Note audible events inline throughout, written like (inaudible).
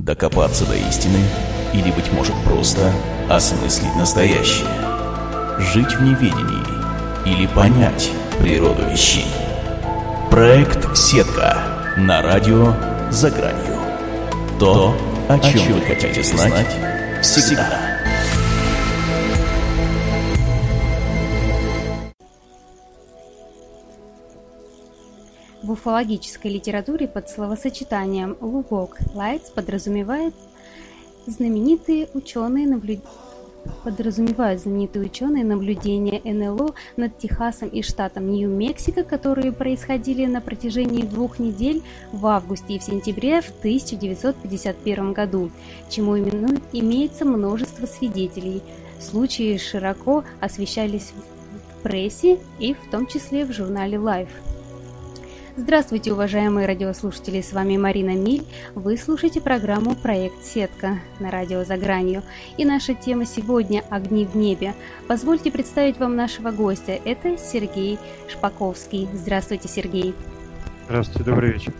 Докопаться до истины или, быть может, просто осмыслить настоящее. Жить в неведении или понять природу вещей. Проект «Сетка» на радио «За гранью». То, о чем вы хотите знать всегда. В уфологической литературе под словосочетанием «лугок» Лайтс подразумевает знаменитые ученые наблюдения подразумевают знаменитые ученые наблюдения НЛО над Техасом и штатом Нью-Мексико, которые происходили на протяжении двух недель в августе и в сентябре в 1951 году, чему именно имеется множество свидетелей. Случаи широко освещались в прессе и в том числе в журнале Life. Здравствуйте, уважаемые радиослушатели, с вами Марина Миль. Вы слушаете программу «Проект Сетка» на радио «За гранью». И наша тема сегодня – «Огни в небе». Позвольте представить вам нашего гостя. Это Сергей Шпаковский. Здравствуйте, Сергей. Здравствуйте, добрый вечер.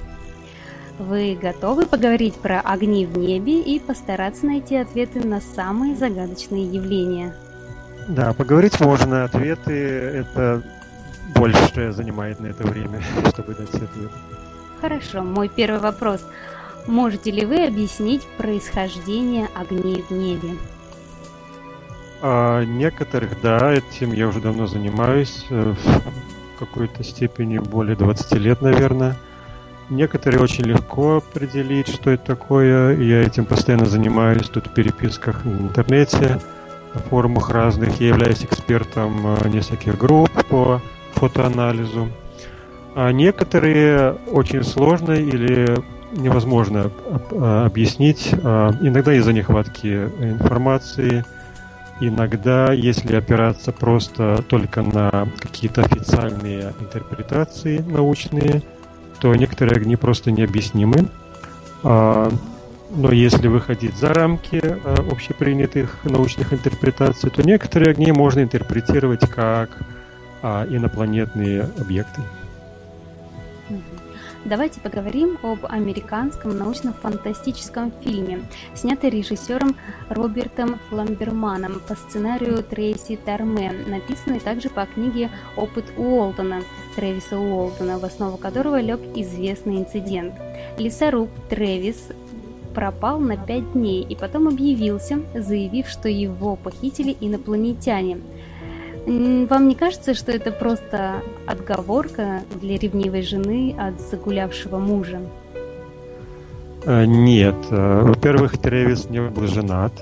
Вы готовы поговорить про огни в небе и постараться найти ответы на самые загадочные явления? Да, поговорить можно. Ответы – это больше занимает на это время, (laughs) чтобы дать ответ. Хорошо, мой первый вопрос. Можете ли вы объяснить происхождение огней в небе? А, некоторых, да, этим я уже давно занимаюсь, э, в какой-то степени более 20 лет, наверное. Некоторые очень легко определить, что это такое. Я этим постоянно занимаюсь тут в переписках в интернете, на форумах разных. Я являюсь экспертом э, нескольких групп по фотоанализу. А некоторые очень сложно или невозможно а, объяснить. А, иногда из-за нехватки информации, иногда, если опираться просто только на какие-то официальные интерпретации научные, то некоторые огни просто необъяснимы. А, но если выходить за рамки общепринятых научных интерпретаций, то некоторые огни можно интерпретировать как а, инопланетные объекты. Давайте поговорим об американском научно-фантастическом фильме, снятый режиссером Робертом Ламберманом по сценарию Трейси Тармен, написанный также по книге «Опыт Уолтона» Трэвиса Уолтона, в основу которого лег известный инцидент. Лесоруб Трэвис пропал на пять дней и потом объявился, заявив, что его похитили инопланетяне – вам не кажется, что это просто отговорка для ревнивой жены от загулявшего мужа? Э, нет. Э, во-первых, Тревис не был женат.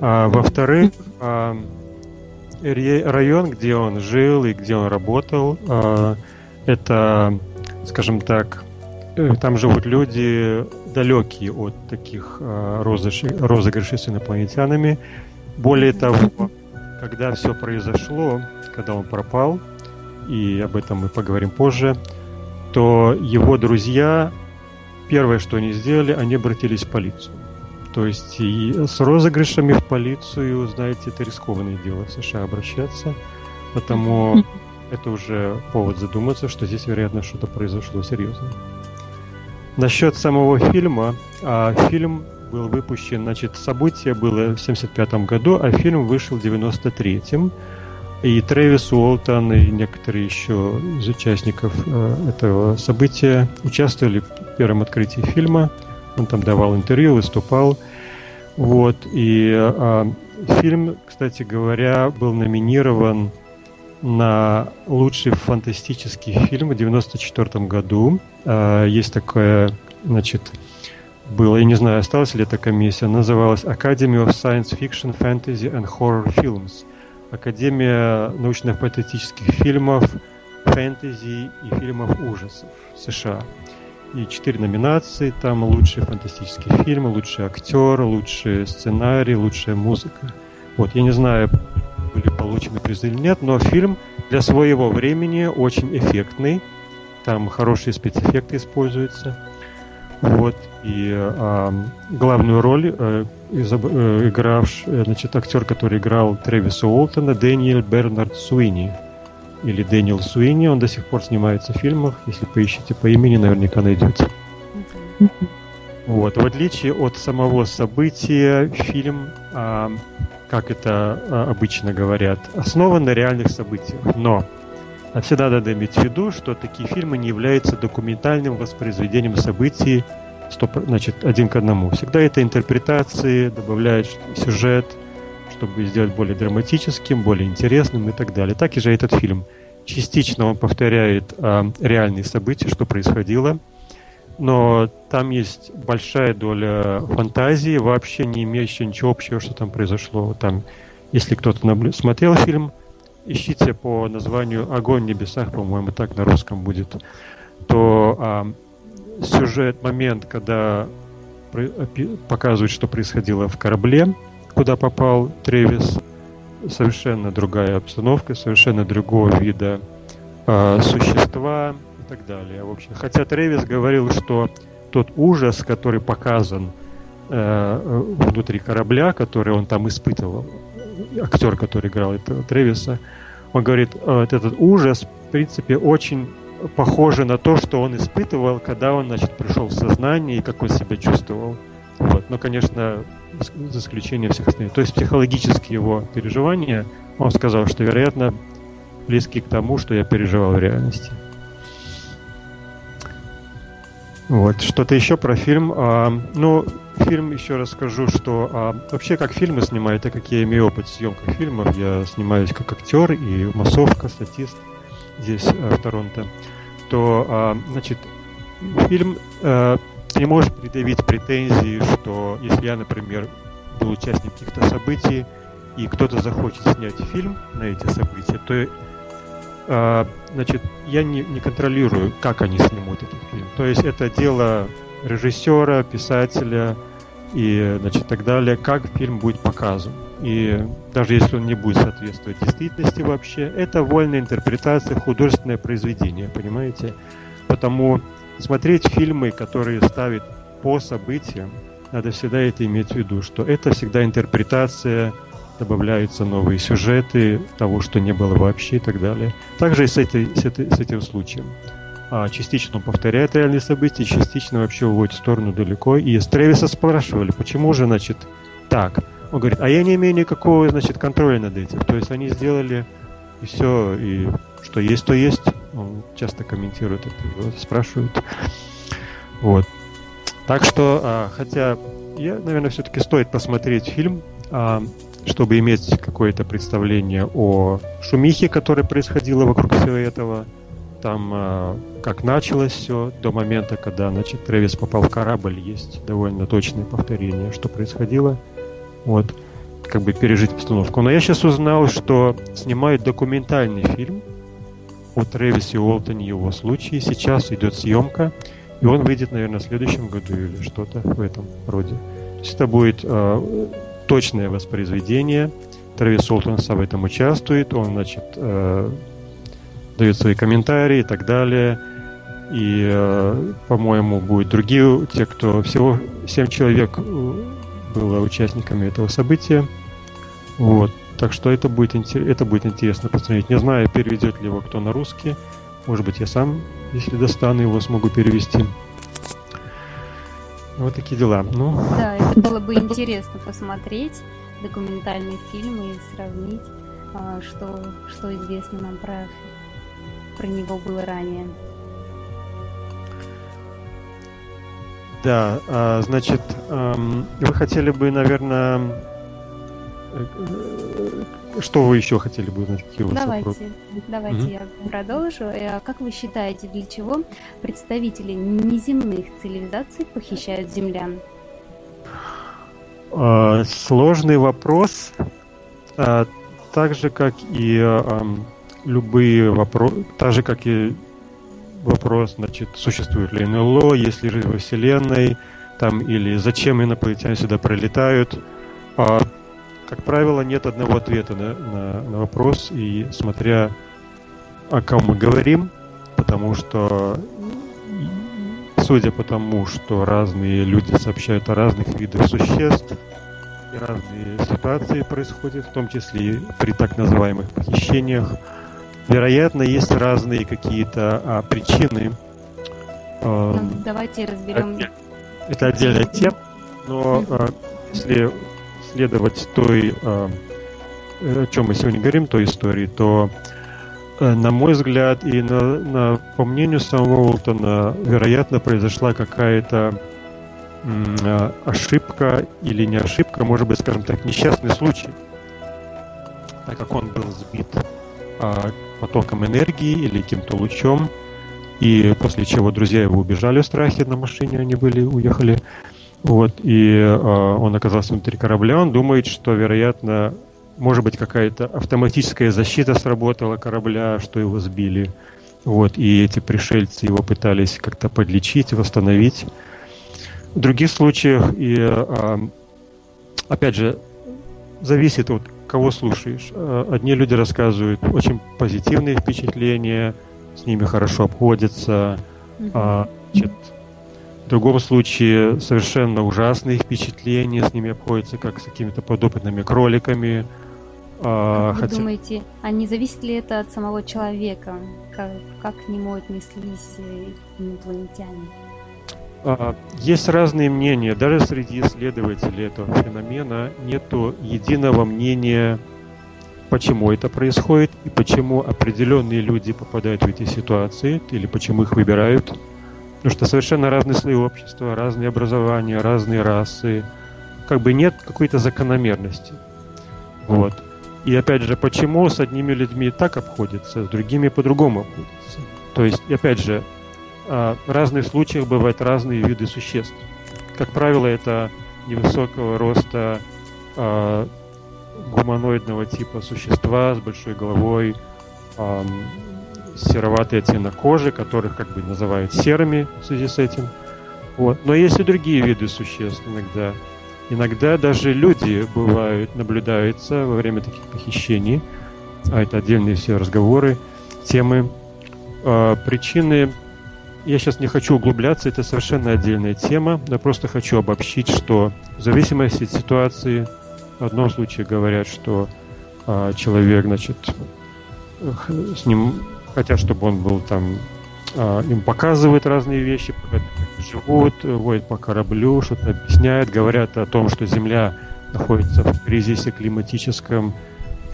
А, во-вторых, а, район, где он жил и где он работал, а, это, скажем так, э, там живут люди далекие от таких розыгрышей с инопланетянами. Более того, когда все произошло, когда он пропал, и об этом мы поговорим позже, то его друзья, первое, что они сделали, они обратились в полицию. То есть и с розыгрышами в полицию, знаете, это рискованное дело в США обращаться, потому это уже повод задуматься, что здесь, вероятно, что-то произошло серьезное. Насчет самого фильма, а, фильм был выпущен, значит, событие было в 75 году, а фильм вышел в 93-м. И Трэвис Уолтон и некоторые еще из участников э, этого события участвовали в первом открытии фильма. Он там давал интервью, выступал. Вот. И э, фильм, кстати говоря, был номинирован на лучший фантастический фильм в 94 году. Э, есть такое, значит, было, я не знаю, осталась ли эта комиссия, называлась Academy of Science Fiction, Fantasy and Horror Films. Академия научно-фантастических фильмов, фэнтези и фильмов ужасов США. И четыре номинации, там лучший фантастический фильм, лучший актер, лучший сценарий, лучшая музыка. Вот, я не знаю, были получены призы или нет, но фильм для своего времени очень эффектный. Там хорошие спецэффекты используются. Вот, и а, главную роль э, э, игравший, э, значит, актер, который играл Трэвиса Уолтона, Дэниел Бернард Суини. Или Дэниел Суини, он до сих пор снимается в фильмах. Если поищите по имени, наверняка найдете. Вот. В отличие от самого события, фильм, а, как это а, обычно говорят, основан на реальных событиях. Но всегда надо иметь в виду, что такие фильмы не являются документальным воспроизведением событий значит, один к одному. Всегда это интерпретации, добавляют сюжет, чтобы сделать более драматическим, более интересным и так далее. Так и же этот фильм. Частично он повторяет а, реальные события, что происходило – но там есть большая доля фантазии, вообще не имеющая ничего общего, что там произошло. Там, если кто-то наблю... смотрел фильм, ищите по названию «Огонь в небесах», по-моему, так на русском будет, то а, сюжет, момент, когда показывают, что происходило в корабле, куда попал Тревис, совершенно другая обстановка, совершенно другого вида э, существа, и так далее. В общем, хотя Тревис говорил, что тот ужас, который показан э, внутри корабля, который он там испытывал, актер, который играл этого Тревиса, он говорит, э, этот ужас, в принципе, очень похоже на то, что он испытывал, когда он, значит, пришел в сознание и как он себя чувствовал. Вот. Но, конечно, за исключением всех остальных. То есть психологические его переживания, он сказал, что, вероятно, близки к тому, что я переживал в реальности. Вот, что-то еще про фильм. А, ну, фильм еще расскажу, что а, вообще как фильмы снимаю, так как я имею опыт съемки фильмов, я снимаюсь как актер и массовка, статист здесь а, в Торонто, то, а, значит, фильм а, ты не можешь предъявить претензии, что если я, например, был участником каких-то событий, и кто-то захочет снять фильм на эти события, то а, значит, я не, не контролирую, как они снимут этот фильм. То есть это дело режиссера, писателя и, значит, так далее, как фильм будет показан. И даже если он не будет соответствовать действительности вообще, это вольная интерпретация, художественное произведение, понимаете? Потому смотреть фильмы, которые ставят по событиям, надо всегда это иметь в виду, что это всегда интерпретация добавляются новые сюжеты того, что не было вообще и так далее. Также и с, этой, с, этой, с этим случаем. А частично он повторяет реальные события, частично вообще уводит в сторону далеко. И с Тревиса спрашивали, почему же, значит, так? Он говорит, а я не имею никакого, значит, контроля над этим. То есть они сделали и все, и что есть, то есть. Он часто комментирует это, спрашивают. Вот. Так что, а, хотя, я, наверное, все-таки стоит посмотреть фильм. А, чтобы иметь какое-то представление о шумихе, которая происходила вокруг всего этого, там э, как началось все до момента, когда значит, Трэвис попал в корабль, есть довольно точное повторение, что происходило. Вот, как бы пережить обстановку. Но я сейчас узнал, что снимают документальный фильм о Трэвисе Уолтоне и его случае. Сейчас идет съемка, и он выйдет, наверное, в следующем году или что-то в этом роде. То есть это будет э, точное воспроизведение. Трэвис Солтонс в этом участвует, он, значит, э, дает свои комментарии и так далее. И, э, по-моему, будут другие, те, кто всего семь человек э, было участниками этого события. Вот. Так что это будет, это будет интересно посмотреть. Не знаю, переведет ли его кто на русский. Может быть, я сам, если достану его, смогу перевести. Вот такие дела. Ну. Да, это было бы интересно посмотреть документальный фильм и сравнить, а, что, что известно нам про, про него было ранее. Да, а, значит, вы хотели бы, наверное, э, что вы еще хотели бы узнать? Какие давайте, вопросы? давайте угу. я продолжу. Э, как вы считаете, для чего представители неземных цивилизаций похищают землян? А, сложный вопрос. А, так же, как и любые вопросы, так же, как и вопрос, значит, существует ли НЛО, есть ли жизнь во Вселенной, там, или зачем инопланетяне сюда пролетают. А, как правило, нет одного ответа на, на, на вопрос, и смотря о ком мы говорим, потому что судя по тому, что разные люди сообщают о разных видах существ, и разные ситуации происходят, в том числе и при так называемых похищениях, вероятно, есть разные какие-то а, причины. А, Давайте разберем. это отдельная тема, но э, если следовать той, э, о чем мы сегодня говорим, той истории, то, э, на мой взгляд, и на, на, по мнению самого Уолтона, вероятно, произошла какая-то э, ошибка или не ошибка, может быть, скажем так, несчастный случай, так как он был сбит. э, потоком энергии или каким-то лучом, и после чего друзья его убежали в страхе на машине, они были, уехали. Вот, и э, он оказался внутри корабля. Он думает, что, вероятно, может быть, какая-то автоматическая защита сработала корабля, что его сбили. Вот, и эти пришельцы его пытались как-то подлечить, восстановить. В других случаях, и э, опять же, зависит от кого слушаешь. Э, одни люди рассказывают очень позитивные впечатления, с ними хорошо обходятся. А, значит, в другом случае совершенно ужасные впечатления, с ними обходятся как с какими-то подопытными кроликами. А, как вы хотя... думаете, а не зависит ли это от самого человека? Как, как к нему отнеслись инопланетяне? А, есть разные мнения. Даже среди исследователей этого феномена нету единого мнения почему это происходит и почему определенные люди попадают в эти ситуации или почему их выбирают. Потому что совершенно разные слои общества, разные образования, разные расы. Как бы нет какой-то закономерности. Вот. И опять же, почему с одними людьми так обходятся, с другими по-другому обходятся. То есть, опять же, в разных случаях бывают разные виды существ. Как правило, это невысокого роста а, гуманоидного типа существа с большой головой, эм, сероватый оттенок кожи, которых как бы называют серыми в связи с этим. Вот. Но есть и другие виды существ иногда. Иногда даже люди бывают, наблюдаются во время таких похищений, а это отдельные все разговоры, темы. Э, причины, я сейчас не хочу углубляться, это совершенно отдельная тема, я просто хочу обобщить, что в зависимости от ситуации в одном случае говорят, что а, человек, значит, с ним хотят, чтобы он был там, а, им показывают разные вещи, живут, водят по кораблю, что-то объясняют, говорят о том, что Земля находится в кризисе климатическом,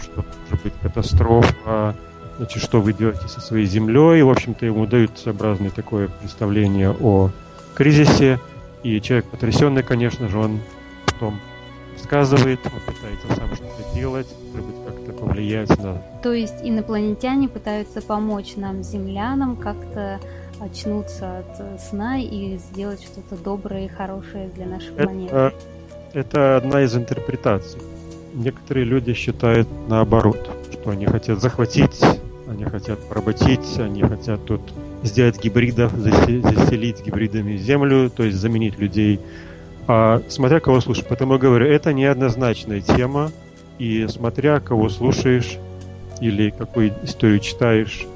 что может быть катастрофа, значит, что вы делаете со своей Землей. В общем-то, ему дают своеобразное такое представление о кризисе. И человек потрясенный, конечно же, он потом рассказывает, он пытается сам что-то делать, может быть, как-то повлиять на... То есть инопланетяне пытаются помочь нам, землянам, как-то очнуться от сна и сделать что-то доброе и хорошее для нашей это, планеты. Это одна из интерпретаций. Некоторые люди считают наоборот, что они хотят захватить, они хотят поработить, они хотят тут сделать гибридов, заселить гибридами землю, то есть заменить людей а, смотря кого слушаешь. Потому говорю, это неоднозначная тема, и смотря кого слушаешь или какую историю читаешь,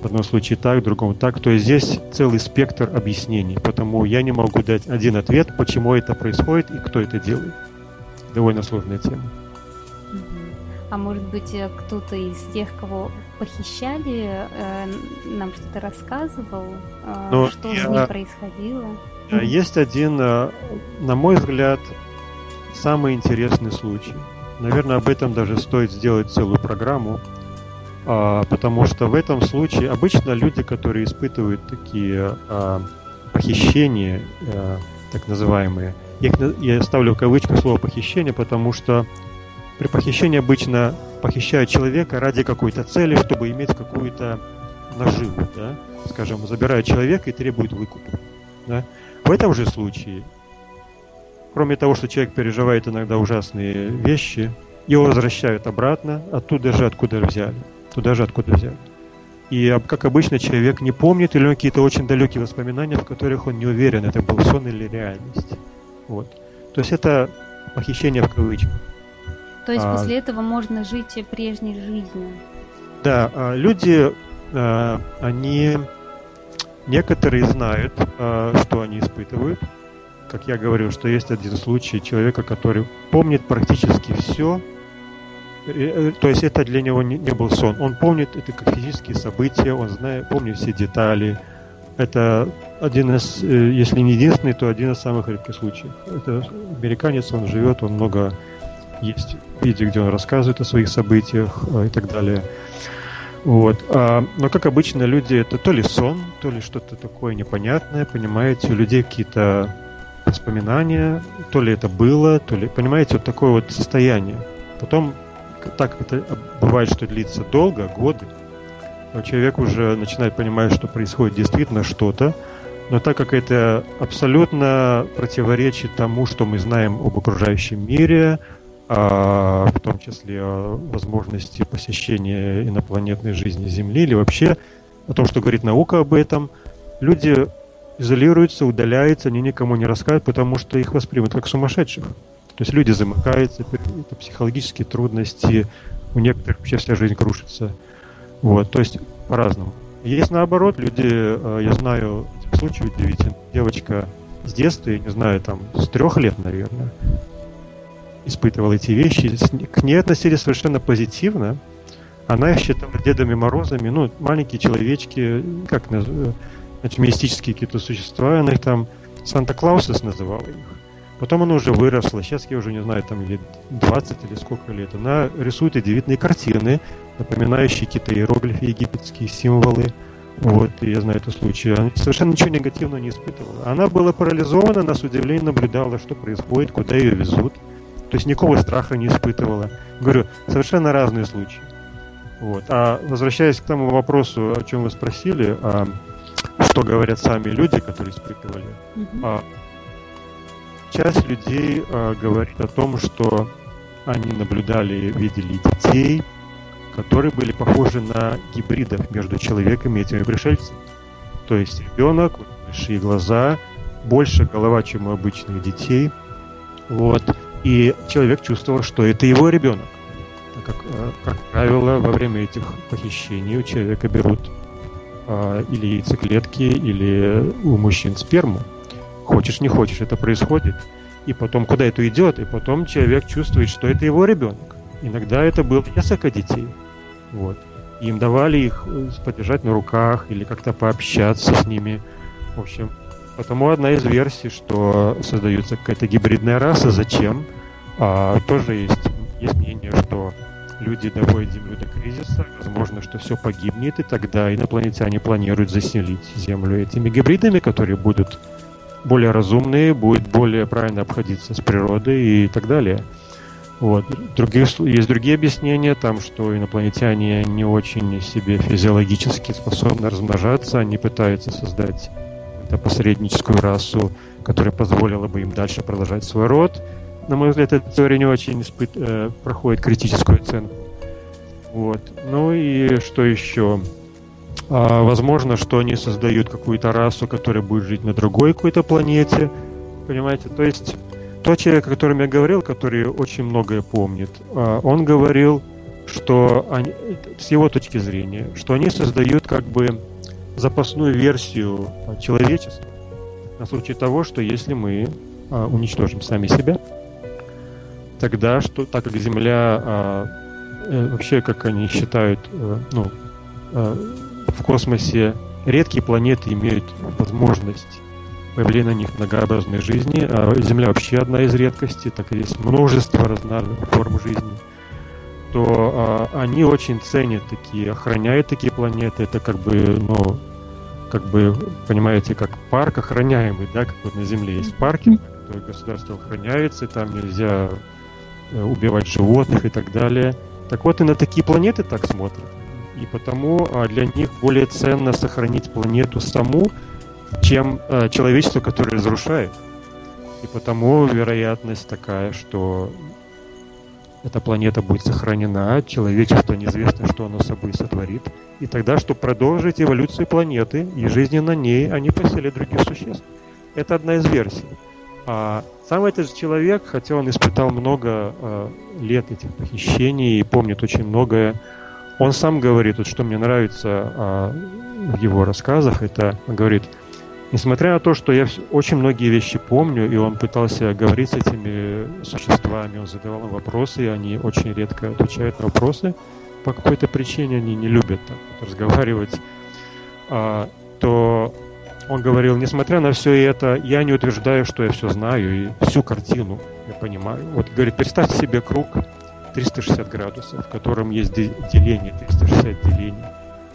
в одном случае так, в другом так, то есть здесь целый спектр объяснений. Потому я не могу дать один ответ, почему это происходит и кто это делает. Довольно сложная тема. А может быть, э, кто-то из тех, кого похищали, э, нам что-то рассказывал, э, Но что я... с ним происходило? Есть один, на мой взгляд, самый интересный случай. Наверное, об этом даже стоит сделать целую программу, а, потому что в этом случае обычно люди, которые испытывают такие а, похищения, так называемые, я ставлю в кавычках слово похищение, потому что при похищении обычно похищают человека ради какой-то цели, чтобы иметь какую-то наживу, да? скажем, забирают человека и требуют выкупа. Да? В этом же случае, кроме того, что человек переживает иногда ужасные вещи, его возвращают обратно, оттуда же, откуда взяли. Туда же, откуда взяли. И, как обычно, человек не помнит или какие-то очень далекие воспоминания, в которых он не уверен, это был сон или реальность. Вот. То есть это похищение в кавычках. То есть а, после этого можно жить прежней жизнью. Да, а, люди, а, они Некоторые знают, а, что они испытывают. Как я говорил, что есть один случай человека, который помнит практически все. Э, то есть это для него не был сон. Он помнит это как физические события, он знает, помнит все детали. это один из, э, если не единственный, то один из самых редких случаев. Это американец, он живет, он много есть видео, где он рассказывает о своих событиях э, и так далее. Вот. А, но, как обычно, люди это то ли сон, то ли что-то такое непонятное, понимаете, у людей какие-то воспоминания, то ли это было, то ли, понимаете, вот такое вот состояние. Потом, так как это бывает, что длится долго, годы, человек уже начинает понимать, что происходит действительно что-то, но так как это абсолютно противоречит тому, что мы знаем об окружающем мире, а, в том числе возможности посещения инопланетной жизни Земли или вообще о том, что говорит наука об этом, люди изолируются, удаляются, они никому не рассказывают, потому что их воспримут как сумасшедших. То есть люди замыкаются, это психологические трудности, у некоторых вообще вся жизнь крушится. Вот, то есть по-разному. Есть наоборот, люди, э, я знаю, случай удивительный. Девочка с детства, я не знаю, там, с трех лет, наверное, испытывала эти вещи. К ней относились совершенно позитивно. Она их считала Дедами Морозами, ну, маленькие человечки, как значит, мистические какие-то существа, она их там Санта-Клаусес называла их. Потом она уже выросла, сейчас я уже не знаю, там лет 20 или сколько лет. Она рисует удивительные картины, напоминающие какие-то иероглифы, египетские символы. Вот, и я знаю это случай. Она совершенно ничего негативного не испытывала. Она была парализована, она с наблюдала, что происходит, куда ее везут. То есть никакого страха не испытывала. Говорю, совершенно разные случаи. Вот. А возвращаясь к тому вопросу, о чем вы спросили, а, что говорят сами люди, которые испытывали, mm-hmm. а, часть людей а, говорит о том, что они наблюдали, видели детей, которые были похожи на гибридов между человеком и этими пришельцами. То есть ребенок, большие глаза, больше голова, чем у обычных детей. Вот. И человек чувствовал, что это его ребенок. Так как, э, как правило, во время этих похищений у человека берут а, или яйцеклетки, или у мужчин сперму. Хочешь, не хочешь, это происходит. И потом, куда это идет, и потом человек чувствует, что это его ребенок. Иногда это было несколько детей. Вот. им давали их э, подержать на руках или как-то пообщаться с ними. В общем, Потому одна из версий, что создается какая-то гибридная раса, зачем? А, тоже есть, есть мнение, что люди доводят Землю до кризиса, возможно, что все погибнет, и тогда инопланетяне планируют заселить Землю этими гибридами, которые будут более разумные, будут более правильно обходиться с природой и так далее. Вот. Другие, есть другие объяснения, там, что инопланетяне не очень себе физиологически способны размножаться, они пытаются создать какую-то посредническую расу, которая позволила бы им дальше продолжать свой род. На мой взгляд, эта теория не очень испыт... э, проходит критическую оценку. Вот. Ну и что еще? А, возможно, что они создают какую-то расу, которая будет жить на другой какой-то планете. Понимаете? То есть тот человек, о котором я говорил, который очень многое помнит, а, он говорил, что они, с его точки зрения, что они создают как бы запасную версию человечества на случай того, что если мы а, уничтожим сами себя, тогда, что, так как Земля а, э, вообще, как они считают, э, ну, э, в космосе редкие планеты имеют возможность появления на них многообразной жизни, а Земля вообще одна из редкостей, так и есть множество разных форм жизни – что а, они очень ценят такие, охраняют такие планеты. Это как бы, ну, как бы, понимаете, как парк охраняемый, да, как вот на Земле есть парки, которые государство охраняется, там нельзя э, убивать животных и так далее. Так вот и на такие планеты так смотрят. И потому а, для них более ценно сохранить планету саму, чем а, человечество, которое разрушает. И потому вероятность такая, что эта планета будет сохранена, человечество неизвестно, что оно собой сотворит. И тогда, чтобы продолжить эволюцию планеты и жизни на ней, они поселят других существ. Это одна из версий. А сам этот человек, хотя он испытал много э, лет этих похищений и помнит очень многое, он сам говорит, вот что мне нравится э, в его рассказах, это он говорит – Несмотря на то, что я очень многие вещи помню, и он пытался говорить с этими существами, он задавал им вопросы, и они очень редко отвечают на вопросы, по какой-то причине они не любят так, разговаривать, а, то он говорил, несмотря на все это, я не утверждаю, что я все знаю и всю картину я понимаю. Вот, говорит, представьте себе круг 360 градусов, в котором есть деление, 360 делений.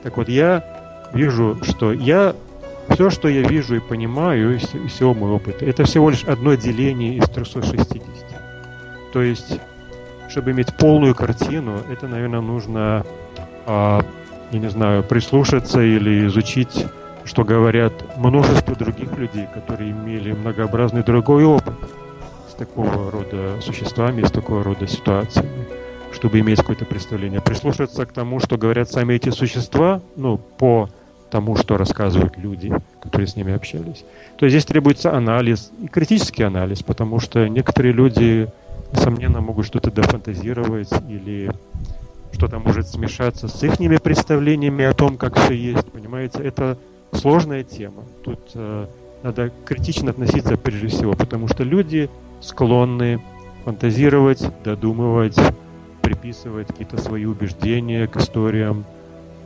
Так вот, я вижу, что я все, что я вижу и понимаю из всего моего опыта, это всего лишь одно деление из 360. То есть, чтобы иметь полную картину, это, наверное, нужно, а, я не знаю, прислушаться или изучить, что говорят множество других людей, которые имели многообразный другой опыт с такого рода существами, с такого рода ситуациями чтобы иметь какое-то представление. Прислушаться к тому, что говорят сами эти существа, ну, по тому, что рассказывают люди, которые с ними общались. То есть здесь требуется анализ и критический анализ, потому что некоторые люди, несомненно, могут что-то дофантазировать или что-то может смешаться с их представлениями о том, как все есть. Понимаете, это сложная тема. Тут э, надо критично относиться прежде всего, потому что люди склонны фантазировать, додумывать, приписывать какие-то свои убеждения к историям.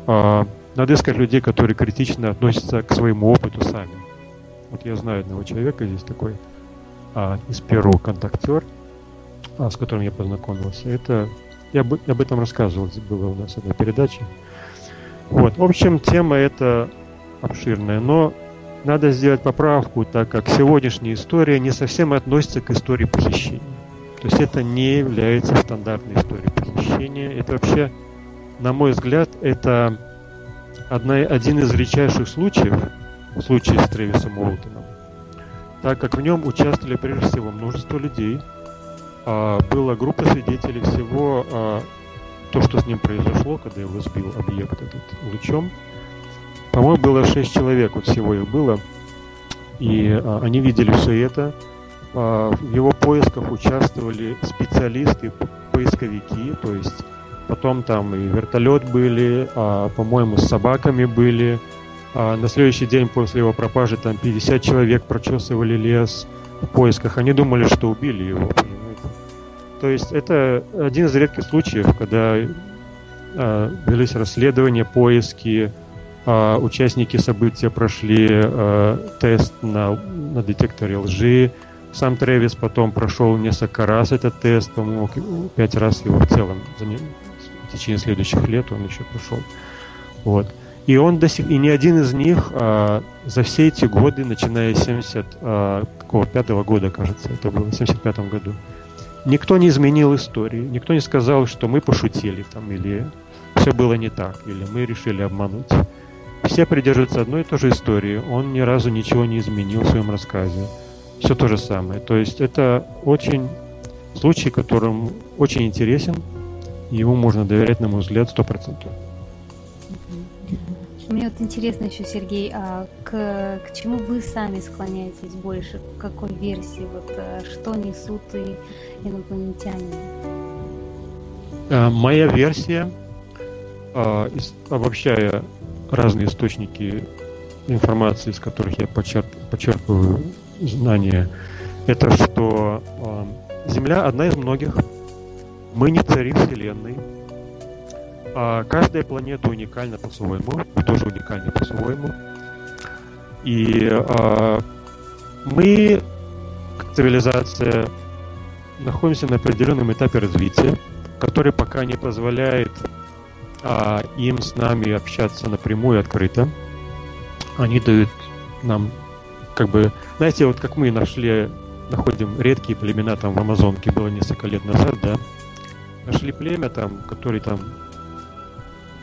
А, надо искать людей, которые критично относятся к своему опыту сами. Вот я знаю одного человека здесь такой а, из Перу контактер, а, с которым я познакомился. Это я об, об этом рассказывал, было у нас одна передача. Вот, в общем, тема эта обширная, но надо сделать поправку, так как сегодняшняя история не совсем относится к истории похищения. То есть это не является стандартной историей похищения. Это вообще, на мой взгляд, это одна, один из редчайших случаев, случай с Трэвисом Уолтоном, так как в нем участвовали прежде всего множество людей, а, была группа свидетелей всего, а, то, что с ним произошло, когда его сбил объект этот лучом. По-моему, было шесть человек, вот всего их было, и а, они видели все это. А, в его поисках участвовали специалисты, поисковики, то есть Потом там и вертолет были, а, по-моему, с собаками были. А на следующий день после его пропажи там 50 человек прочесывали лес в поисках. Они думали, что убили его, понимаете? То есть это один из редких случаев, когда а, велись расследования, поиски, а, участники события прошли а, тест на, на детекторе лжи. Сам Трэвис потом прошел несколько раз этот тест, по-моему, пять раз его в целом течение следующих лет он еще прошел. Вот. И он до сих, и ни один из них а, за все эти годы, начиная с 70, а, какого, пятого года, кажется, это было, в 75 году, никто не изменил историю, никто не сказал, что мы пошутили там, или все было не так, или мы решили обмануть. Все придерживаются одной и той же истории. Он ни разу ничего не изменил в своем рассказе. Все то же самое. То есть это очень случай, которым очень интересен, ему можно доверять, на мой взгляд, сто процентов. Мне вот интересно еще, Сергей, а к, к чему вы сами склоняетесь больше? К какой версии? Вот э, что несут и инопланетяне? А, моя версия, а, обобщая разные источники информации, из которых я почерп, почерпываю знания, это что Земля одна из многих мы не цари Вселенной. А каждая планета уникальна по-своему, мы тоже уникальны по-своему. И а, мы, как цивилизация, находимся на определенном этапе развития, который пока не позволяет а, им с нами общаться напрямую открыто. Они дают нам, как бы, знаете, вот как мы нашли, находим редкие племена там в Амазонке, было несколько лет назад, да, нашли племя там, которые там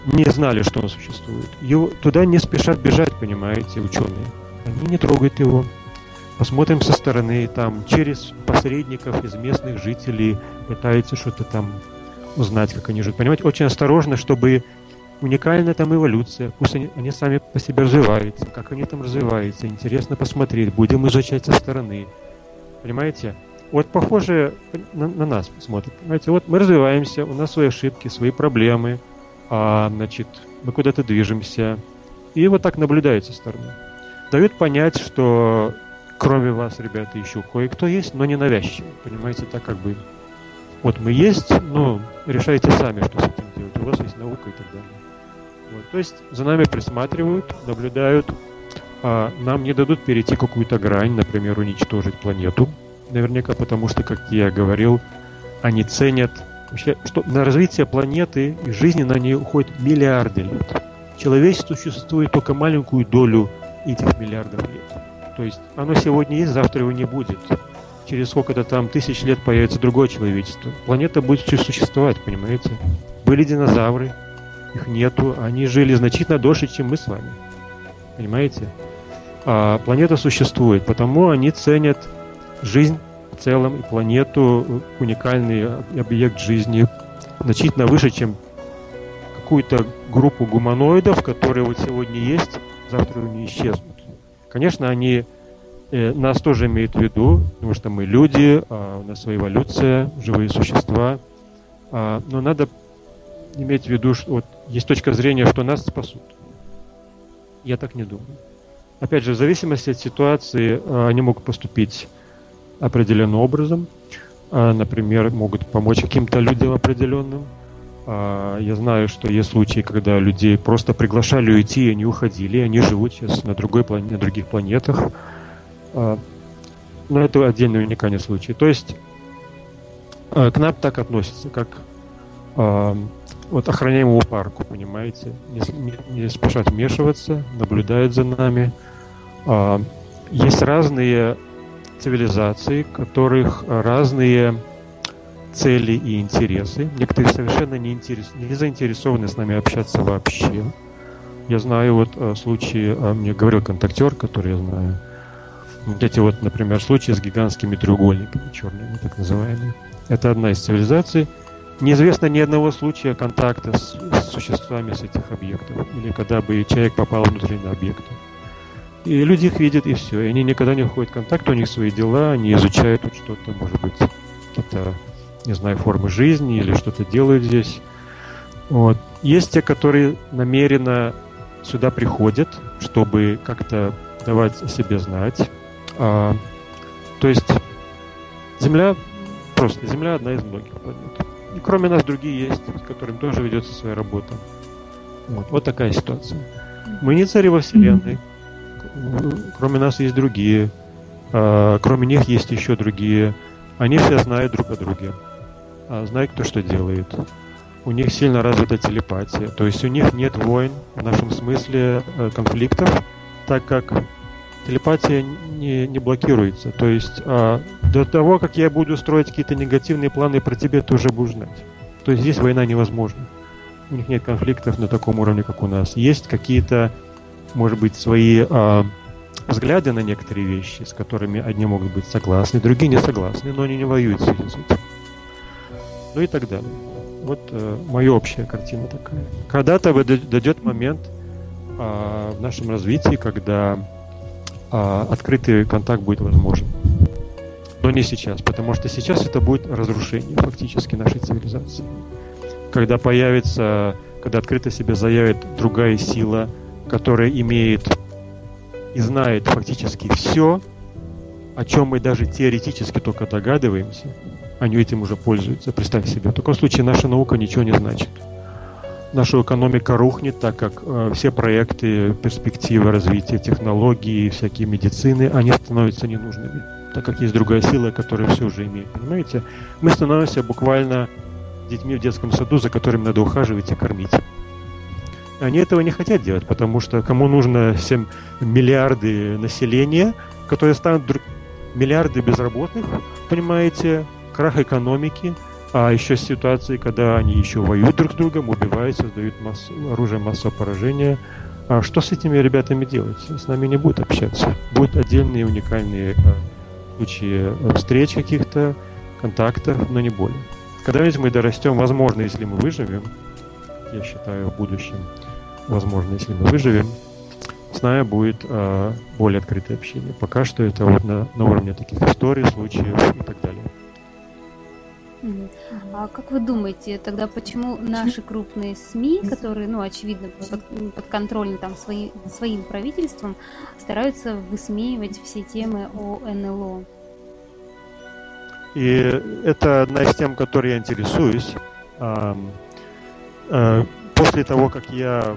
не знали, что он существует. Его, туда не спешат бежать, понимаете, ученые. Они не трогают его. Посмотрим со стороны, там, через посредников из местных жителей пытаются что-то там узнать, как они живут. Понимаете, очень осторожно, чтобы уникальная там эволюция, пусть они, они сами по себе развиваются, как они там развиваются, интересно посмотреть, будем изучать со стороны. Понимаете? Вот похоже на, на нас смотрит. Понимаете, вот мы развиваемся, у нас свои ошибки, свои проблемы, а, значит, мы куда-то движемся. И вот так наблюдают со стороны. Дают понять, что кроме вас, ребята, еще кое-кто есть, но не навязчиво. Понимаете, так как бы вот мы есть, но решайте сами, что с этим делать. У вас есть наука и так далее. Вот. То есть за нами присматривают, наблюдают, а, нам не дадут перейти какую-то грань, например, уничтожить планету. Наверняка потому, что, как я говорил, они ценят вообще, что на развитие планеты и жизни на ней уходит миллиарды лет. Человечество существует только маленькую долю этих миллиардов лет. То есть оно сегодня есть, завтра его не будет. Через сколько-то там тысяч лет появится другое человечество. Планета будет существовать, понимаете? Были динозавры, их нету, они жили значительно дольше, чем мы с вами. Понимаете? А планета существует, потому они ценят жизнь в целом и планету, уникальный объект жизни, значительно выше, чем какую-то группу гуманоидов, которые вот сегодня есть, завтра не исчезнут. Конечно, они э, нас тоже имеют в виду, потому что мы люди, а у нас своя эволюция, живые существа. А, но надо иметь в виду, что вот есть точка зрения, что нас спасут. Я так не думаю. Опять же, в зависимости от ситуации а, они могут поступить определенным образом. А, например, могут помочь каким-то людям определенным. А, я знаю, что есть случаи, когда людей просто приглашали уйти, и они уходили, и они живут сейчас на, другой плане, на других планетах. Но это отдельный уникальный случай. То есть к нам так относятся, как вот охраняемому парку, понимаете? Не, не, не спешат вмешиваться, наблюдают за нами. А, есть разные цивилизации, которых разные цели и интересы. Некоторые совершенно не, интерес, не заинтересованы с нами общаться вообще. Я знаю вот а, случаи, а, мне говорил контактер, который я знаю, вот эти вот, например, случаи с гигантскими треугольниками черными, так называемыми. Это одна из цивилизаций – Неизвестно ни одного случая контакта с, с существами с этих объектов, или когда бы человек попал внутрь на объекты. И люди их видят, и все. И они никогда не входят в контакт, у них свои дела, они изучают тут что-то, может быть, какие-то, не знаю, формы жизни или что-то делают здесь. Вот. Есть те, которые намеренно сюда приходят, чтобы как-то давать о себе знать. А, то есть Земля просто Земля одна из многих планет. И кроме нас другие есть, с которыми тоже ведется своя работа. Вот, вот такая ситуация. Мы не цари во Вселенной. Кроме нас есть другие. А, кроме них есть еще другие. Они все знают друг о друге. А, знают, кто что делает. У них сильно развита телепатия. То есть у них нет войн, в нашем смысле э, конфликтов, так как телепатия не, не блокируется. То есть а, до того, как я буду строить какие-то негативные планы про тебя, ты уже будешь знать. То есть здесь война невозможна. У них нет конфликтов на таком уровне, как у нас. Есть какие-то, может быть, свои а, взгляды на некоторые вещи, с которыми одни могут быть согласны, другие не согласны, но они не воюют с этим. Ну и так далее. Вот э, моя общая картина такая. Когда-то дойдет момент э, в нашем развитии, когда а, открытый контакт будет возможен. Но не сейчас, потому что сейчас это будет разрушение фактически нашей цивилизации. Когда появится, когда открыто себя заявит другая сила, которая имеет и знает фактически все, о чем мы даже теоретически только догадываемся, они этим уже пользуются. Представь себе. В таком случае наша наука ничего не значит наша экономика рухнет, так как э, все проекты, перспективы развития технологий, всякие медицины, они становятся ненужными, так как есть другая сила, которая все уже имеет. Понимаете? Мы становимся буквально детьми в детском саду, за которыми надо ухаживать и кормить. Они этого не хотят делать, потому что кому нужно 7 миллиарды населения, которые станут миллиарды безработных, понимаете, крах экономики – а еще ситуации, когда они еще воюют друг с другом, убивают, создают массу, оружие массового поражения. А что с этими ребятами делать? С нами не будут общаться. Будут отдельные уникальные а, случаи встреч каких-то, контактов, но не более. Когда-нибудь мы дорастем, возможно, если мы выживем, я считаю, в будущем, возможно, если мы выживем, с нами будет э, более открытое общение. Пока что это вот на, на уровне таких историй, случаев и так далее. А как вы думаете, тогда почему наши крупные СМИ, которые, ну, очевидно, под, подконтрольны там свои, своим правительством, стараются высмеивать все темы о НЛО? И это одна из тем, которой я интересуюсь. Э, после того, как я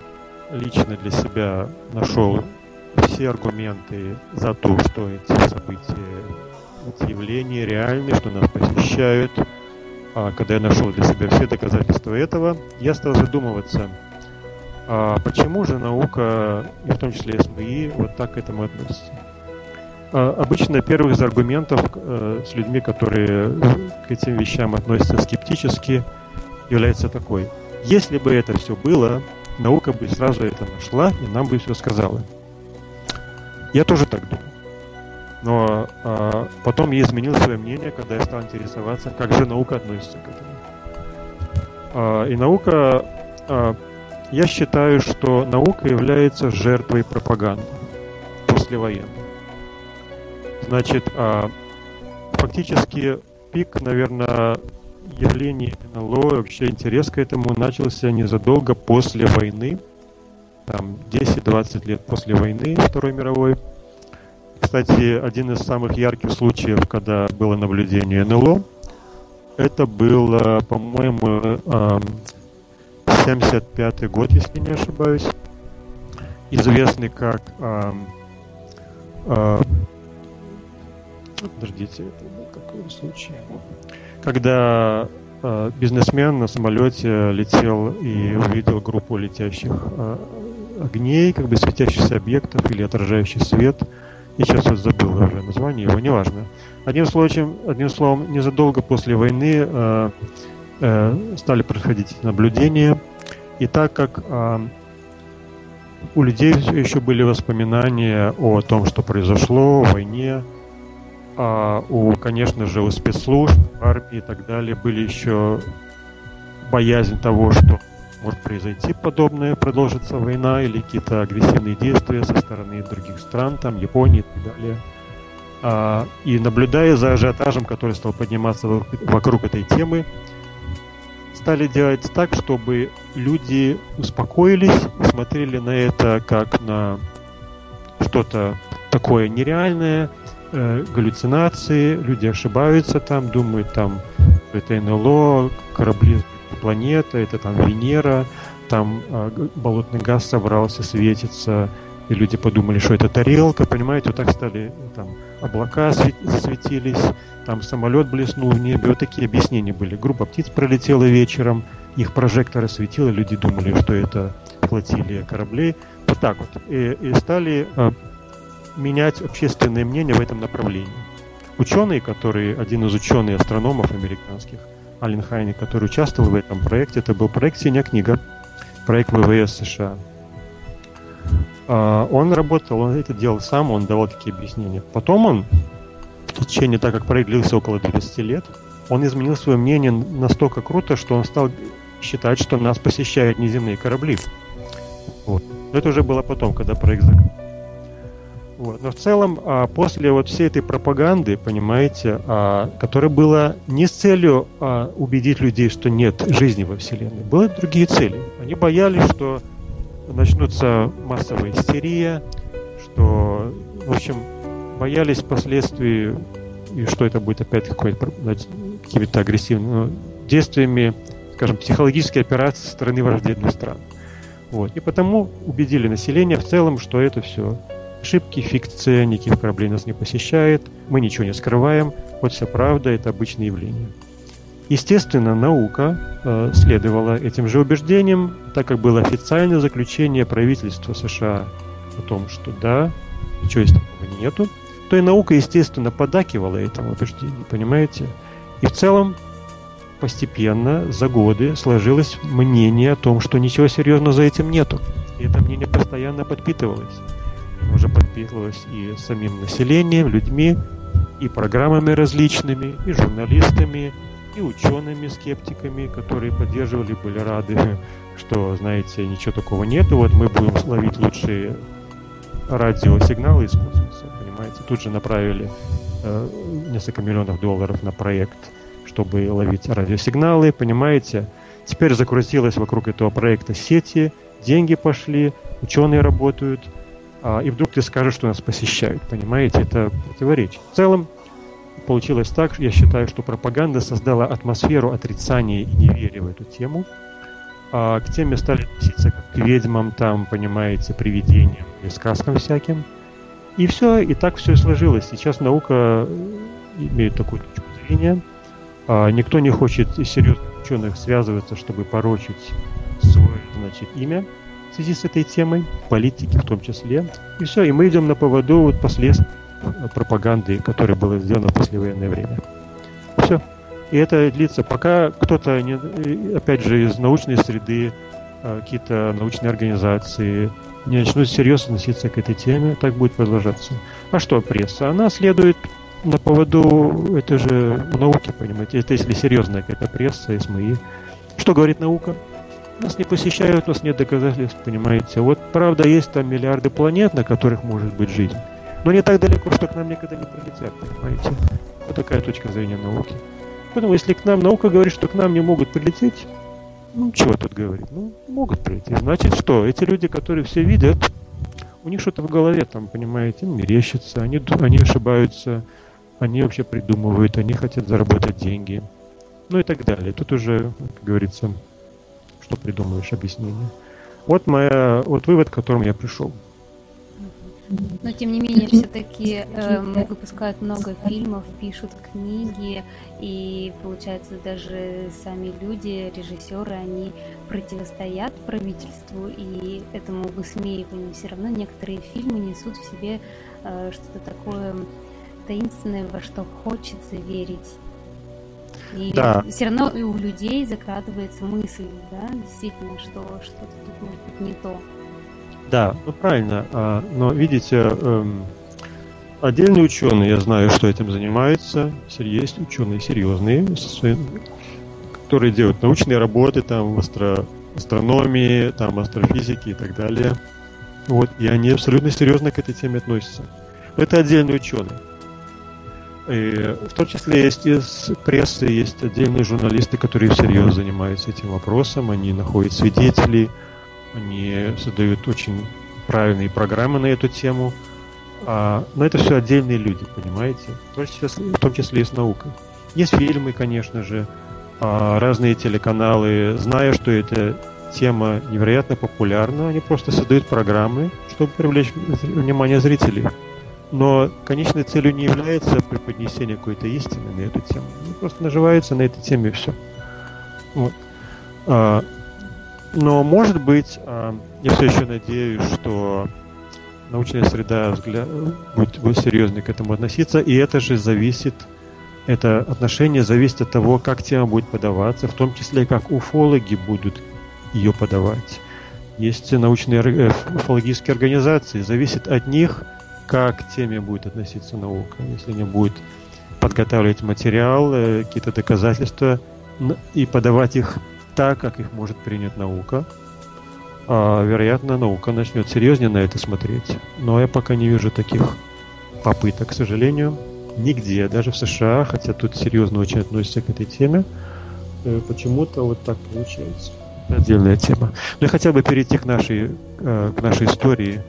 лично для себя нашел все аргументы за то, что эти события, эти явления реальны, что нас посещают, а когда я нашел для себя все доказательства этого, я стал задумываться, а почему же наука, и в том числе СМИ, вот так к этому относится. А обычно первый из аргументов э, с людьми, которые к этим вещам относятся скептически, является такой. Если бы это все было, наука бы сразу это нашла и нам бы все сказала. Я тоже так думаю. Но а, потом я изменил свое мнение, когда я стал интересоваться, как же наука относится к этому. А, и наука, а, я считаю, что наука является жертвой пропаганды послевоенной. Значит, а, фактически пик, наверное, явлений НЛО, вообще интерес к этому начался незадолго после войны, там 10-20 лет после войны Второй мировой. Кстати, один из самых ярких случаев, когда было наблюдение НЛО, это было, по-моему, 75 год, если не ошибаюсь, известный как подождите, это был какой случай? Когда э, бизнесмен на самолете летел и увидел группу летящих э, огней, как бы светящихся объектов или отражающий свет. И сейчас вот забыл уже название его, неважно. Одним словом, одним словом незадолго после войны э, э, стали происходить наблюдения. И так как э, у людей еще были воспоминания о том, что произошло, о войне, а у, конечно же, у спецслужб, армии и так далее были еще боязнь того, что может произойти подобное, продолжится война или какие-то агрессивные действия со стороны других стран, там Японии и так далее. А, и наблюдая за ажиотажем, который стал подниматься вокруг этой темы, стали делать так, чтобы люди успокоились, смотрели на это как на что-то такое нереальное, э, галлюцинации, люди ошибаются там, думают там, это НЛО, корабли планета, это там Венера, там э, болотный газ собрался, светится, и люди подумали, что это тарелка, понимаете, вот так стали, там облака засветились, там самолет блеснул в небе, вот такие объяснения были. Группа птиц пролетела вечером, их прожекторы светило, люди думали, что это флотилия кораблей. Вот так вот. И, и стали э, менять общественное мнение в этом направлении. Ученые, которые, один из ученых астрономов американских, Ален Хайни, который участвовал в этом проекте, это был проект «Синяя книга», проект ВВС США. А, он работал, он это делал сам, он давал такие объяснения. Потом он, в течение, так как проект длился около 20 лет, он изменил свое мнение настолько круто, что он стал считать, что нас посещают неземные корабли. Вот. Это уже было потом, когда проект закрылся. Вот. Но в целом, а, после вот всей этой пропаганды, понимаете, а, которая была не с целью а, убедить людей, что нет жизни во Вселенной, были другие цели. Они боялись, что начнутся массовая истерия, что, в общем, боялись последствий, и что это будет опять какими-то агрессивными ну, действиями, скажем, психологические операции со стороны враждебных стран. Вот. И потому убедили население в целом, что это все ошибки, фикция, никаких кораблей нас не посещает, мы ничего не скрываем, вот вся правда – это обычное явление. Естественно, наука э, следовала этим же убеждениям, так как было официальное заключение правительства США о том, что да, ничего из такого нету, то и наука, естественно, подакивала этому убеждению, понимаете? И в целом постепенно, за годы, сложилось мнение о том, что ничего серьезного за этим нету. И это мнение постоянно подпитывалось уже подпитывалось и самим населением, людьми, и программами различными, и журналистами, и учеными, скептиками, которые поддерживали, были рады, (laughs) что, знаете, ничего такого нет, и вот мы будем ловить лучшие радиосигналы из космоса, понимаете. Тут же направили э, несколько миллионов долларов на проект, чтобы ловить радиосигналы, понимаете. Теперь закрутилось вокруг этого проекта сети, деньги пошли, ученые работают – и вдруг ты скажешь, что нас посещают. Понимаете, это противоречит. В целом, получилось так, я считаю, что пропаганда создала атмосферу отрицания и неверия в эту тему. А к теме стали относиться как к ведьмам, там, понимаете, привидениям и сказкам всяким. И все, и так все сложилось. Сейчас наука имеет такую точку зрения. А, никто не хочет из серьезных ученых связываться, чтобы порочить свое значит, имя в связи с этой темой, политики в том числе. И все, и мы идем на поводу вот последствий пропаганды, которая была сделана в послевоенное время. Все. И это длится, пока кто-то, не, опять же, из научной среды, а, какие-то научные организации не начнут серьезно относиться к этой теме, так будет продолжаться. А что пресса? Она следует на поводу, это же науки, понимаете, это если серьезная какая-то пресса, СМИ. Что говорит наука? Нас не посещают, у нас нет доказательств, понимаете. Вот правда есть там миллиарды планет, на которых может быть жизнь. Но не так далеко, что к нам никогда не прилетят, понимаете. Вот такая точка зрения науки. Поэтому если к нам наука говорит, что к нам не могут прилететь, ну чего тут говорить? Ну, могут прилететь. Значит что? Эти люди, которые все видят, у них что-то в голове там, понимаете, мерещится, они, они ошибаются, они вообще придумывают, они хотят заработать деньги, ну и так далее. Тут уже, как говорится, что придумаешь объяснение. Вот моя, вот вывод, к которому я пришел. Но тем не менее, все-таки э, выпускают много фильмов, пишут книги, и получается даже сами люди, режиссеры, они противостоят правительству и этому высмеиванию. Все равно некоторые фильмы несут в себе э, что-то такое таинственное, во что хочется верить. И да. все равно и у людей закрадывается мысль, да, действительно, что что-то тут может быть не то. Да, ну правильно. А, но видите, эм, отдельные ученые, я знаю, что этим занимаются. Есть ученые серьезные, которые делают научные работы там в астро, астрономии, там астрофизике и так далее. Вот, и они абсолютно серьезно к этой теме относятся. Это отдельные ученые. И в том числе есть из прессы, есть отдельные журналисты, которые всерьез занимаются этим вопросом, они находят свидетелей, они создают очень правильные программы на эту тему. А, но это все отдельные люди, понимаете? В том числе, в том числе и с наукой. Есть фильмы, конечно же, а, разные телеканалы, зная, что эта тема невероятно популярна, они просто создают программы, чтобы привлечь внимание зрителей. Но конечной целью не является преподнесение какой-то истины на эту тему. Они просто наживаются на этой теме и все. Вот. А, но, может быть, а, я все еще надеюсь, что научная среда взгляд, будет, будет серьезно к этому относиться, и это же зависит, это отношение зависит от того, как тема будет подаваться, в том числе, как уфологи будут ее подавать. Есть научные э, уфологические организации, зависит от них, как к теме будет относиться наука. Если они будут подготавливать материал, э, какие-то доказательства и подавать их так, как их может принять наука, а, вероятно, наука начнет серьезнее на это смотреть. Но я пока не вижу таких попыток, к сожалению, нигде, даже в США, хотя тут серьезно очень относятся к этой теме, э, почему-то вот так получается. Отдельная тема. Ну и хотя бы перейти к нашей, э, к нашей истории.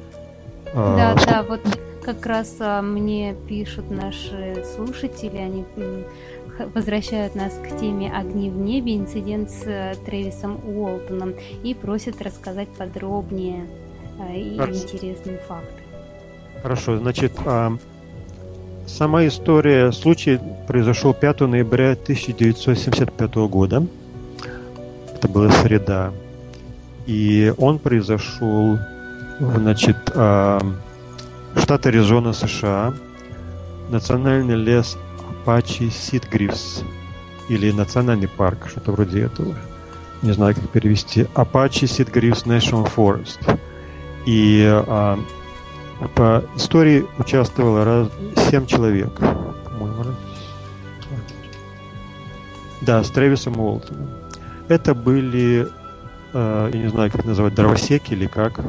А, да, да, вот как раз а, мне пишут наши слушатели, они возвращают нас к теме «Огни в небе», инцидент с э, Трэвисом Уолтоном и просят рассказать подробнее э, и Хорошо. интересные факты. Хорошо, значит, а, сама история, случай произошел 5 ноября 1975 года. Это была среда. И он произошел, значит, а, штат Аризона, США, национальный лес Апачи Ситгрифс или национальный парк, что-то вроде этого. Не знаю, как перевести. Апачи Ситгрифс National Forest. И а, по истории участвовало раз, 7 человек, по-моему. Да, с Трэвисом Уолтоном. Это были, э, я не знаю, как называть, дровосеки или как.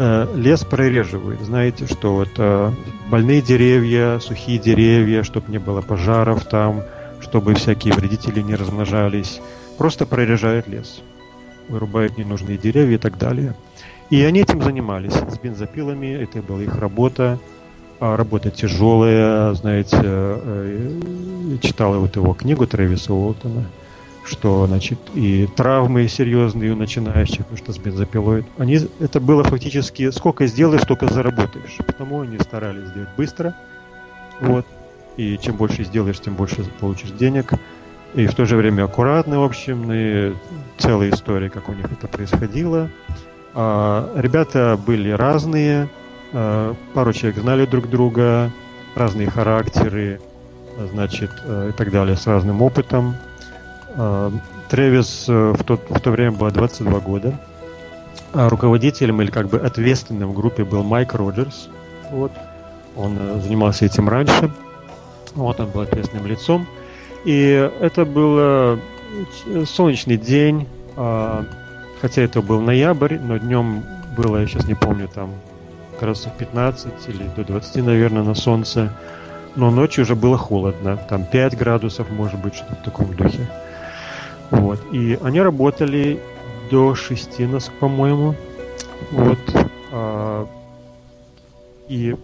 Э, лес прореживают. Знаете, что вот э, больные деревья, сухие деревья, чтобы не было пожаров там, чтобы всякие вредители не размножались. Просто прорежают лес. Вырубают ненужные деревья и так далее. И они этим занимались с бензопилами, это была их работа. А работа тяжелая, знаете, э, читал вот его книгу Трэвиса Уолтона, что, значит, и травмы серьезные у начинающих, потому что с бензопилой. Они, это было фактически сколько сделаешь, столько заработаешь. Потому они старались сделать быстро. Вот. И чем больше сделаешь, тем больше получишь денег. И в то же время аккуратно, в общем, и целая история, как у них это происходило. А, ребята были разные, а, пару человек знали друг друга, разные характеры, значит, э, и так далее, с разным опытом. А, Тревис э, в, тот, в то время было 22 года. А руководителем или как бы ответственным в группе был Майк Роджерс. Вот. Он э, занимался этим раньше. Вот он был ответственным лицом. И это был солнечный день, а, хотя это был ноябрь, но днем было, я сейчас не помню, там градусов 15 или до 20, наверное, на солнце. Но ночью уже было холодно, там 5 градусов, может быть, что-то в таком духе. Вот. И они работали до 6, по-моему. Вот. А, и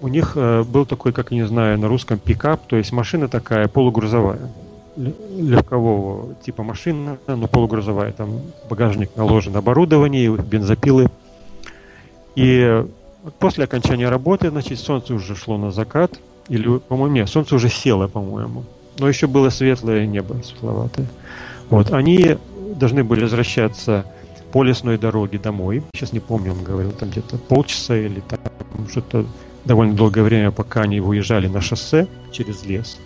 у них э, был такой, как не знаю, на русском пикап, то есть машина такая полугрузовая, легкового типа машина, но полугрузовая. Там багажник наложен оборудование, бензопилы. И после окончания работы, значит, солнце уже шло на закат, или, по-моему, нет, солнце уже село, по-моему. Но еще было светлое небо, светловатое. Вот, они должны были возвращаться по лесной дороге домой. Сейчас не помню, он говорил, там где-то полчаса или там что-то довольно долгое время, пока они выезжали на шоссе через лес.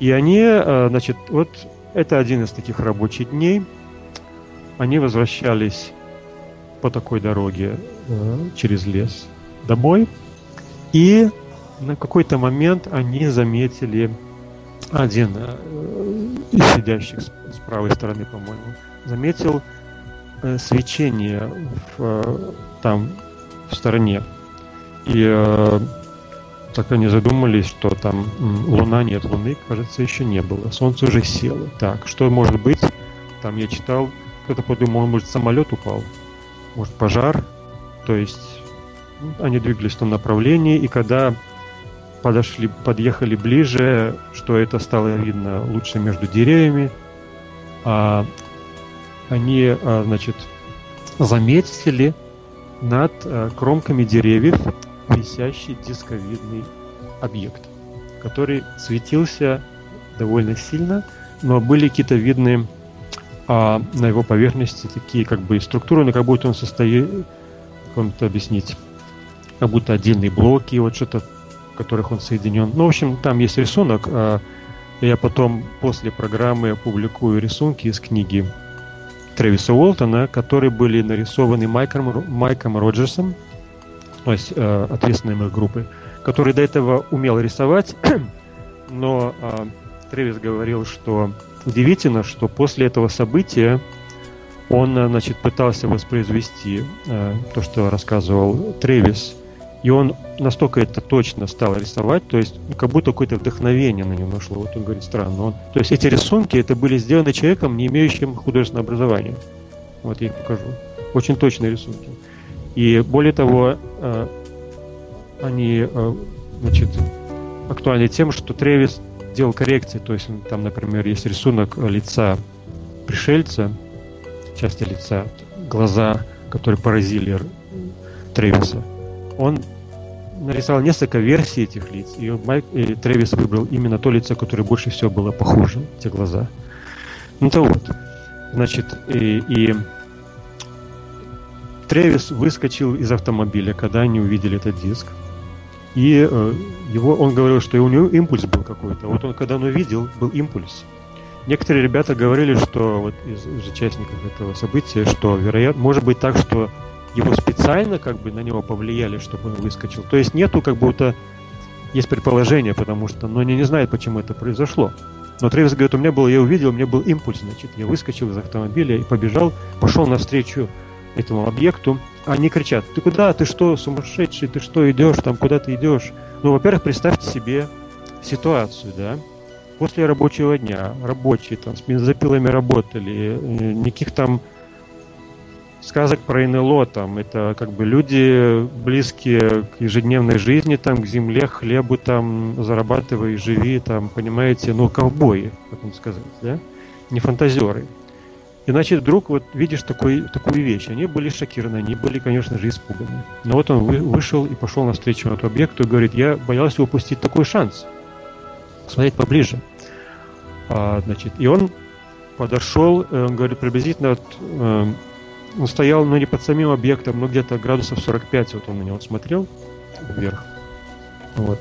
И они, э, значит, вот это один из таких рабочих дней. Они возвращались по такой дороге э, через лес домой. И на какой-то момент они заметили один э, из сидящих с, правой стороны, по-моему, заметил э, свечение в, э, там в стороне. И э, так они задумались, что там Луна нет, Луны, кажется, еще не было. Солнце уже село. Так, что может быть? Там я читал, кто-то подумал, может самолет упал, может пожар. То есть они двигались в том направлении, и когда подошли, подъехали ближе, что это стало видно лучше между деревьями, а, они, а, значит, заметили над а, кромками деревьев висящий дисковидный объект, который светился довольно сильно, но были какие-то видны а, на его поверхности такие как бы структуры, но как будто он состоит, как это объяснить, как будто отдельные блоки, вот что-то, которых он соединен. Ну, в общем, там есть рисунок. А, я потом после программы опубликую рисунки из книги Трэвиса Уолтона, которые были нарисованы Майком, Майком Роджерсом, то есть э, ответственным их группы, который до этого умел рисовать, (clears throat) но э, Тревис говорил, что удивительно, что после этого события он, э, значит, пытался воспроизвести э, то, что рассказывал Тревис, и он настолько это точно стал рисовать, то есть как будто какое-то вдохновение на него нашло. Вот он говорит, странно. Он... То есть эти рисунки, это были сделаны человеком, не имеющим художественного образования. Вот я их покажу. Очень точные рисунки. И более того, э, они э, значит, актуальны тем, что Тревис делал коррекции. То есть там, например, есть рисунок лица пришельца, части лица, глаза, которые поразили Тревиса. Он нарисовал несколько версий этих лиц, и Майк и Тревис выбрал именно то лицо, которое больше всего было похоже, те глаза. Ну то вот. Значит, и, и Тревис выскочил из автомобиля, когда они увидели этот диск. И э, его, он говорил, что у него импульс был какой-то. Вот он, когда он увидел, был импульс. Некоторые ребята говорили, что вот из, из участников этого события, что вероятно, может быть так, что его специально как бы на него повлияли, чтобы он выскочил. То есть нету как будто есть предположение, потому что, но они не знают, почему это произошло. Но Тревис говорит, у меня был, я увидел, у меня был импульс, значит, я выскочил из автомобиля и побежал, пошел навстречу этому объекту, они кричат, ты куда, ты что, сумасшедший, ты что идешь, там куда ты идешь? Ну, во-первых, представьте себе ситуацию, да, после рабочего дня, рабочие там с бензопилами работали, э, никаких там сказок про НЛО, там, это как бы люди близкие к ежедневной жизни, там, к земле, хлебу, там, зарабатывай, живи, там, понимаете, ну, ковбои, как вам сказать, да? не фантазеры. И значит, вдруг вот видишь такой, такую вещь. Они были шокированы, они были, конечно же, испуганы. Но вот он вы, вышел и пошел навстречу этому объекту и говорит, я боялся упустить такой шанс. Смотреть поближе. А, значит, и он подошел, э, он говорит, приблизительно вот, э, он стоял, ну, не под самим объектом, но где-то градусов 45, вот он на него смотрел вверх. Вот.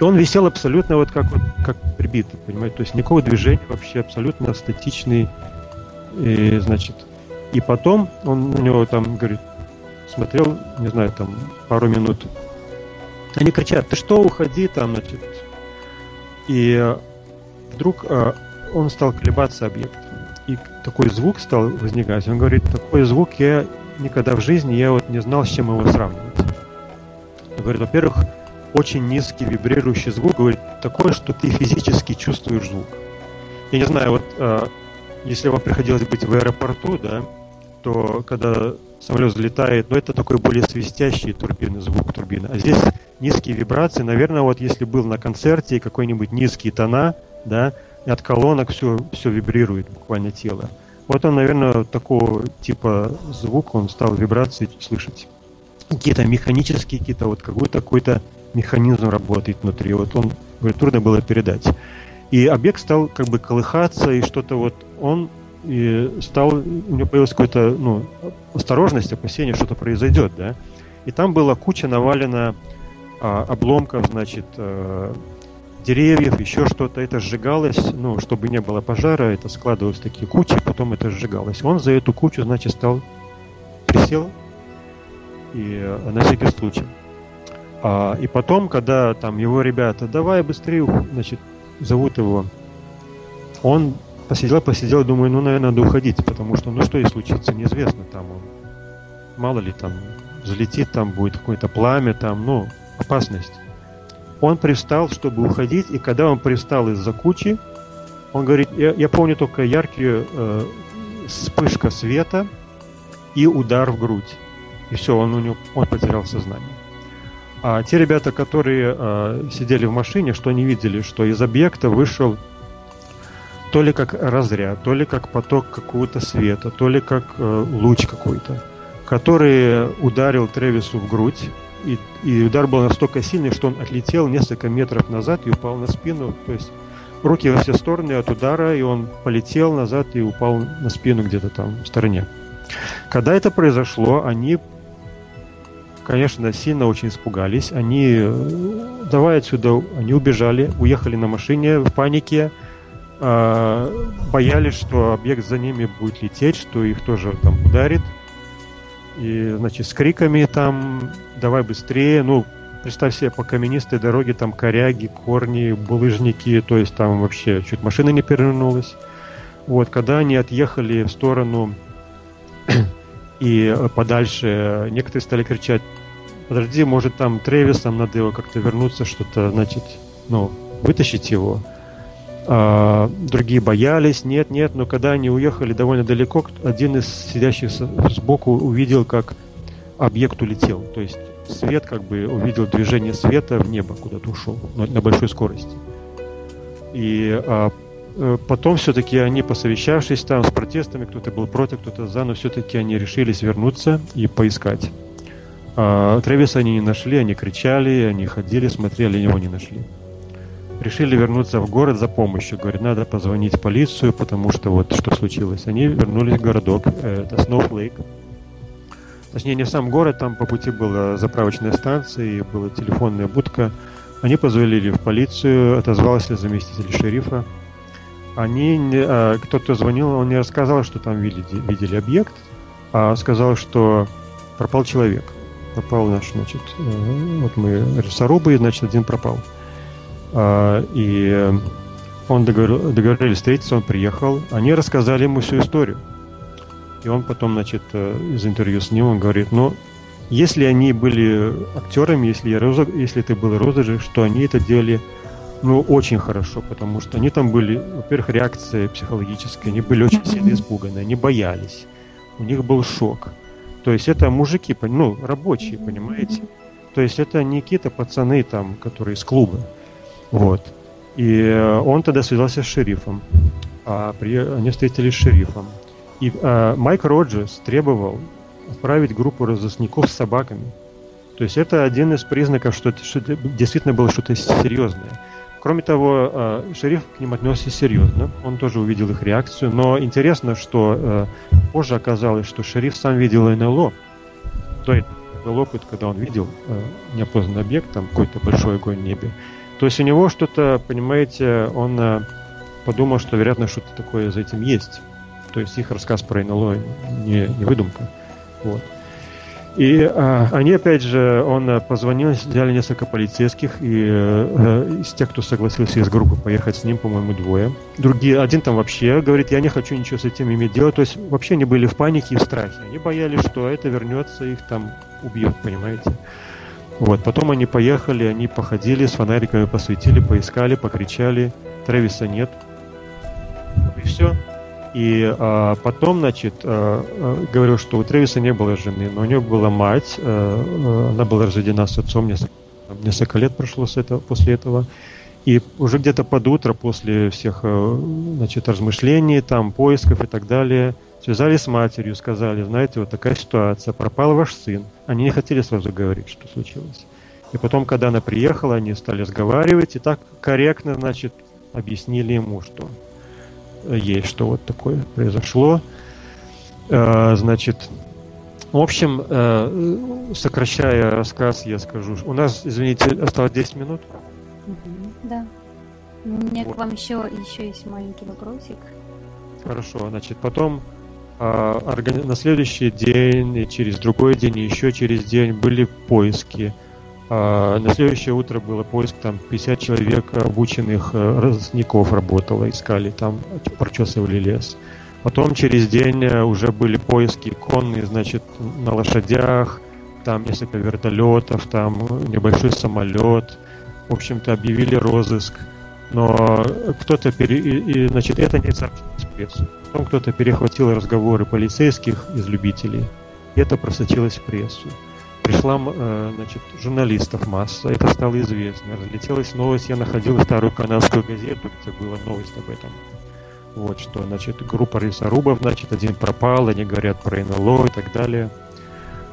И он висел абсолютно вот как, вот, как прибитый, понимаете? То есть никакого движения вообще, абсолютно статичный и, значит, и потом он на него там, говорит, смотрел, не знаю, там, пару минут. Они кричат, ты что, уходи там, значит. И вдруг э, он стал колебаться объект. И такой звук стал возникать. Он говорит, такой звук я никогда в жизни, я вот не знал, с чем его сравнивать. Он говорит, во-первых, очень низкий вибрирующий звук, говорит, такое, что ты физически чувствуешь звук. Я не знаю, вот э, если вам приходилось быть в аэропорту, да, то когда самолет взлетает, ну это такой более свистящий турбины, звук турбины. А здесь низкие вибрации, наверное, вот если был на концерте какой-нибудь низкие тона, да, и от колонок все, все вибрирует буквально тело. Вот он, наверное, такого типа звук, он стал вибрации слышать. Какие-то механические, какие-то вот какой-то какой-то механизм работает внутри. Вот он, говорит, трудно было передать. И объект стал как бы колыхаться, и что-то вот он и стал, у него появилась какая-то ну, осторожность, опасение, что-то произойдет, да. И там была куча навалена а, обломков, значит, а, деревьев, еще что-то. Это сжигалось, ну, чтобы не было пожара, это складывалось в такие кучи, потом это сжигалось. Он за эту кучу, значит, стал, присел, и а, на всякий случай. А, и потом, когда там его ребята, давай быстрее, значит, зовут его, он посидел, посидел, думаю, ну, наверное, надо уходить, потому что, ну, что и случится, неизвестно там он. Мало ли там залетит, там будет какое-то пламя, там, ну, опасность. Он пристал, чтобы уходить, и когда он пристал из-за кучи, он говорит, я, я помню только яркие э, вспышка света и удар в грудь. И все, он, у него, он потерял сознание. А те ребята, которые э, сидели в машине, что они видели, что из объекта вышел то ли как разряд, то ли как поток какого-то света, то ли как э, луч какой-то, который ударил Тревису в грудь, и, и удар был настолько сильный, что он отлетел несколько метров назад и упал на спину, то есть руки во все стороны от удара, и он полетел назад и упал на спину где-то там в стороне. Когда это произошло, они конечно, сильно очень испугались. Они, э, давай отсюда, они убежали, уехали на машине в панике, э, боялись, что объект за ними будет лететь, что их тоже там ударит. И, значит, с криками там «давай быстрее», ну, представь себе, по каменистой дороге там коряги, корни, булыжники, то есть там вообще чуть машина не перевернулась. Вот, когда они отъехали в сторону (clears throat) и э, подальше некоторые стали кричать, подожди, может там Тревис, там надо его как-то вернуться, что-то, значит, ну, вытащить его. А, другие боялись, нет, нет, но когда они уехали довольно далеко, один из сидящих сбоку увидел, как объект улетел. То есть свет как бы увидел движение света в небо, куда-то ушел на, большой скорости. И а, Э, потом все-таки они, посовещавшись там с протестами, кто-то был против, кто-то за, но все-таки они решились вернуться и поискать. А Тревиса они не нашли, они кричали, они ходили, смотрели, его не нашли. Решили вернуться в город за помощью. Говорят, надо позвонить в полицию, потому что вот что случилось. Они вернулись в городок, э, это Snowflake. Точнее, не в сам город, там по пути была заправочная станция и была телефонная будка. Они позвонили в полицию, отозвался заместитель шерифа они э, кто-то звонил, он не рассказал, что там видели, видели объект, а сказал, что пропал человек. Пропал наш, значит, э, вот мы лесорубы, значит, один пропал. А, и он договор, договорились встретиться, он приехал. Они рассказали ему всю историю. И он потом, значит, э, из интервью с ним, он говорит, ну, если они были актерами, если, я, если это было розыгрыш, что они это делали ну, очень хорошо, потому что они там были, во-первых, реакция психологическая, они были очень сильно испуганы, они боялись, у них был шок. То есть это мужики, ну, рабочие, понимаете? То есть это не какие-то пацаны там, которые из клуба. Вот. И он тогда связался с шерифом. а при... они встретились с шерифом. И а, Майк Роджерс требовал отправить группу разыскников с собаками. То есть это один из признаков, что, что действительно было что-то серьезное. Кроме того, а, шериф к ним отнесся серьезно. Он тоже увидел их реакцию. Но интересно, что а, позже оказалось, что шериф сам видел НЛО. То есть был опыт, когда он видел а, неопознанный объект, там какой-то большой огонь в небе. То есть у него что-то, понимаете, он подумал, что, вероятно, что-то такое за этим есть. То есть их рассказ про НЛО не, не выдумка. Вот. И а, они, опять же, он э, позвонил, взяли несколько полицейских, и а, из тех, кто согласился из группы поехать с ним, по-моему, двое. Другие, один там вообще говорит, я не хочу ничего с этим иметь дело. То есть вообще они были в панике и в страхе. Они боялись, что это вернется, их там убьет, понимаете. Вот, потом они поехали, они походили с фонариками, посветили, поискали, покричали. Трэвиса нет. И все. И а, потом, значит, а, а, говорил, что у Трэвиса не было жены, но у него была мать, а, она была разведена с отцом, несколько, несколько лет прошло с этого, после этого. И уже где-то под утро, после всех значит, размышлений, там, поисков и так далее, связались с матерью, сказали, знаете, вот такая ситуация, пропал ваш сын. Они не хотели сразу говорить, что случилось. И потом, когда она приехала, они стали разговаривать и так корректно, значит, объяснили ему, что есть, что вот такое произошло. Э, значит, в общем, э, сокращая рассказ, я скажу. У нас, извините, осталось 10 минут. Да. У меня вот. к вам еще, еще есть маленький вопросик. Хорошо, значит, потом на следующий день, и через другой день, и еще через день были поиски. А, на следующее утро было поиск, там 50 человек обученных э, разников работало, искали, там прочесывали лес. Потом через день э, уже были поиски конные, значит, на лошадях, там несколько вертолетов, там небольшой самолет. В общем-то, объявили розыск. Но кто-то, пере... и, значит, это не сообщилось в прессу. Потом кто-то перехватил разговоры полицейских из любителей, и это просочилось в прессу пришла э, значит, журналистов масса, это стало известно. Разлетелась новость, я находил старую канадскую газету, где была новость об этом. Вот что, значит, группа лесорубов, значит, один пропал, они говорят про НЛО и так далее.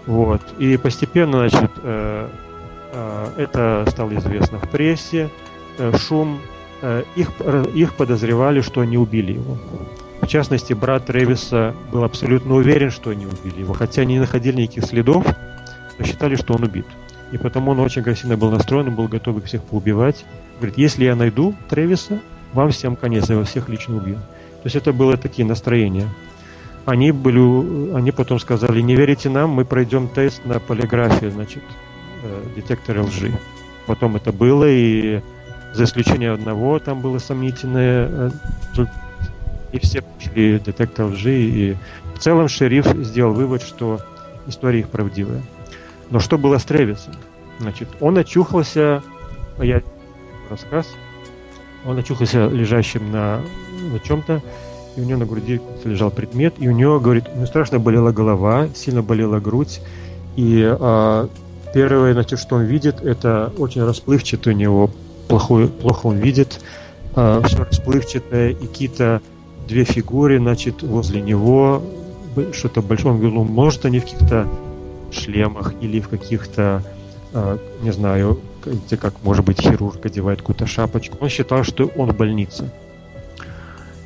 Вот. И постепенно, значит, э, э, это стало известно в прессе, шум, их, их подозревали, что они убили его. Частности, брат Тревиса был абсолютно уверен, что они убили его, хотя они не находили никаких следов, посчитали, что он убит. И потому он очень агрессивно был настроен, он был готов их всех поубивать. Говорит, если я найду Тревиса, вам всем конец, я вас всех лично убью. То есть это было такие настроения. Они, были, они потом сказали, не верите нам, мы пройдем тест на полиграфию, значит, э, детектор лжи. Потом это было, и за исключением одного там было сомнительное, э, и все пошли детектор лжи, и в целом шериф сделал вывод, что история их правдивая. Но что было с Тревисом? Значит, он очухался, я рассказ, он очухался лежащим на, на чем-то, и у него на груди лежал предмет, и у него, говорит, ну страшно болела голова, сильно болела грудь, и а, первое, значит, что он видит, это очень расплывчато у него, плохой, плохо он видит, а, все расплывчатое, и какие-то две фигуры, значит, возле него, что-то большое, он говорит, ну, может, они в каких-то шлемах или в каких-то, э, не знаю, где как, может быть, хирург одевает какую-то шапочку. Он считал, что он в больнице.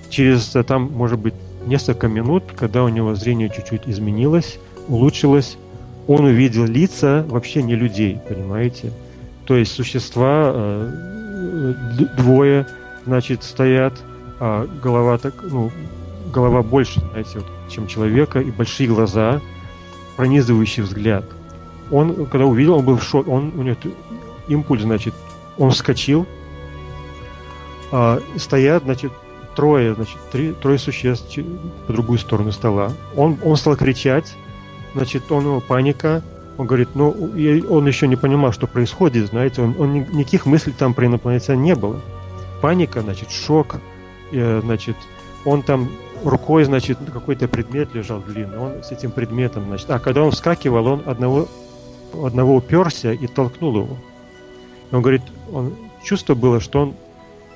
Через, э, там, может быть, несколько минут, когда у него зрение чуть-чуть изменилось, улучшилось, он увидел лица вообще не людей, понимаете? То есть существа э, двое, значит, стоят, а голова так, ну, голова больше, знаете, вот, чем человека, и большие глаза, пронизывающий взгляд. Он, когда увидел, он был в шоке. Он, у него импульс, значит, он вскочил. А, стоят, значит, трое, значит, три, трое существ по другую сторону стола. Он, он стал кричать, значит, он, его паника. Он говорит, ну, он еще не понимал, что происходит, знаете, он, он никаких мыслей там про инопланетян не было. Паника, значит, шок, э, значит, он там рукой, значит, какой-то предмет лежал длинный. Он с этим предметом, значит... А когда он вскакивал, он одного, одного уперся и толкнул его. Он говорит, он, чувство было, что он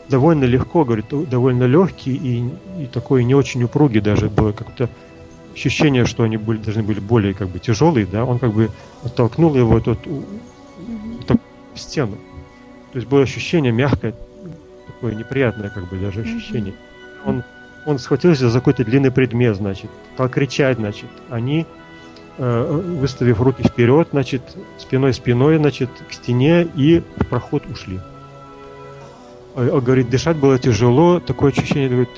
довольно легко, говорит, довольно легкий и, и такой не очень упругий даже было как-то ощущение, что они были, должны были более как бы тяжелые, да, он как бы оттолкнул его вот в стену. То есть было ощущение мягкое, такое неприятное как бы даже ощущение. Он, он схватился за какой-то длинный предмет, значит, стал кричать, значит. Они, э, выставив руки вперед, значит, спиной-спиной, значит, к стене и в проход ушли. А, говорит, дышать было тяжело, такое ощущение, говорит,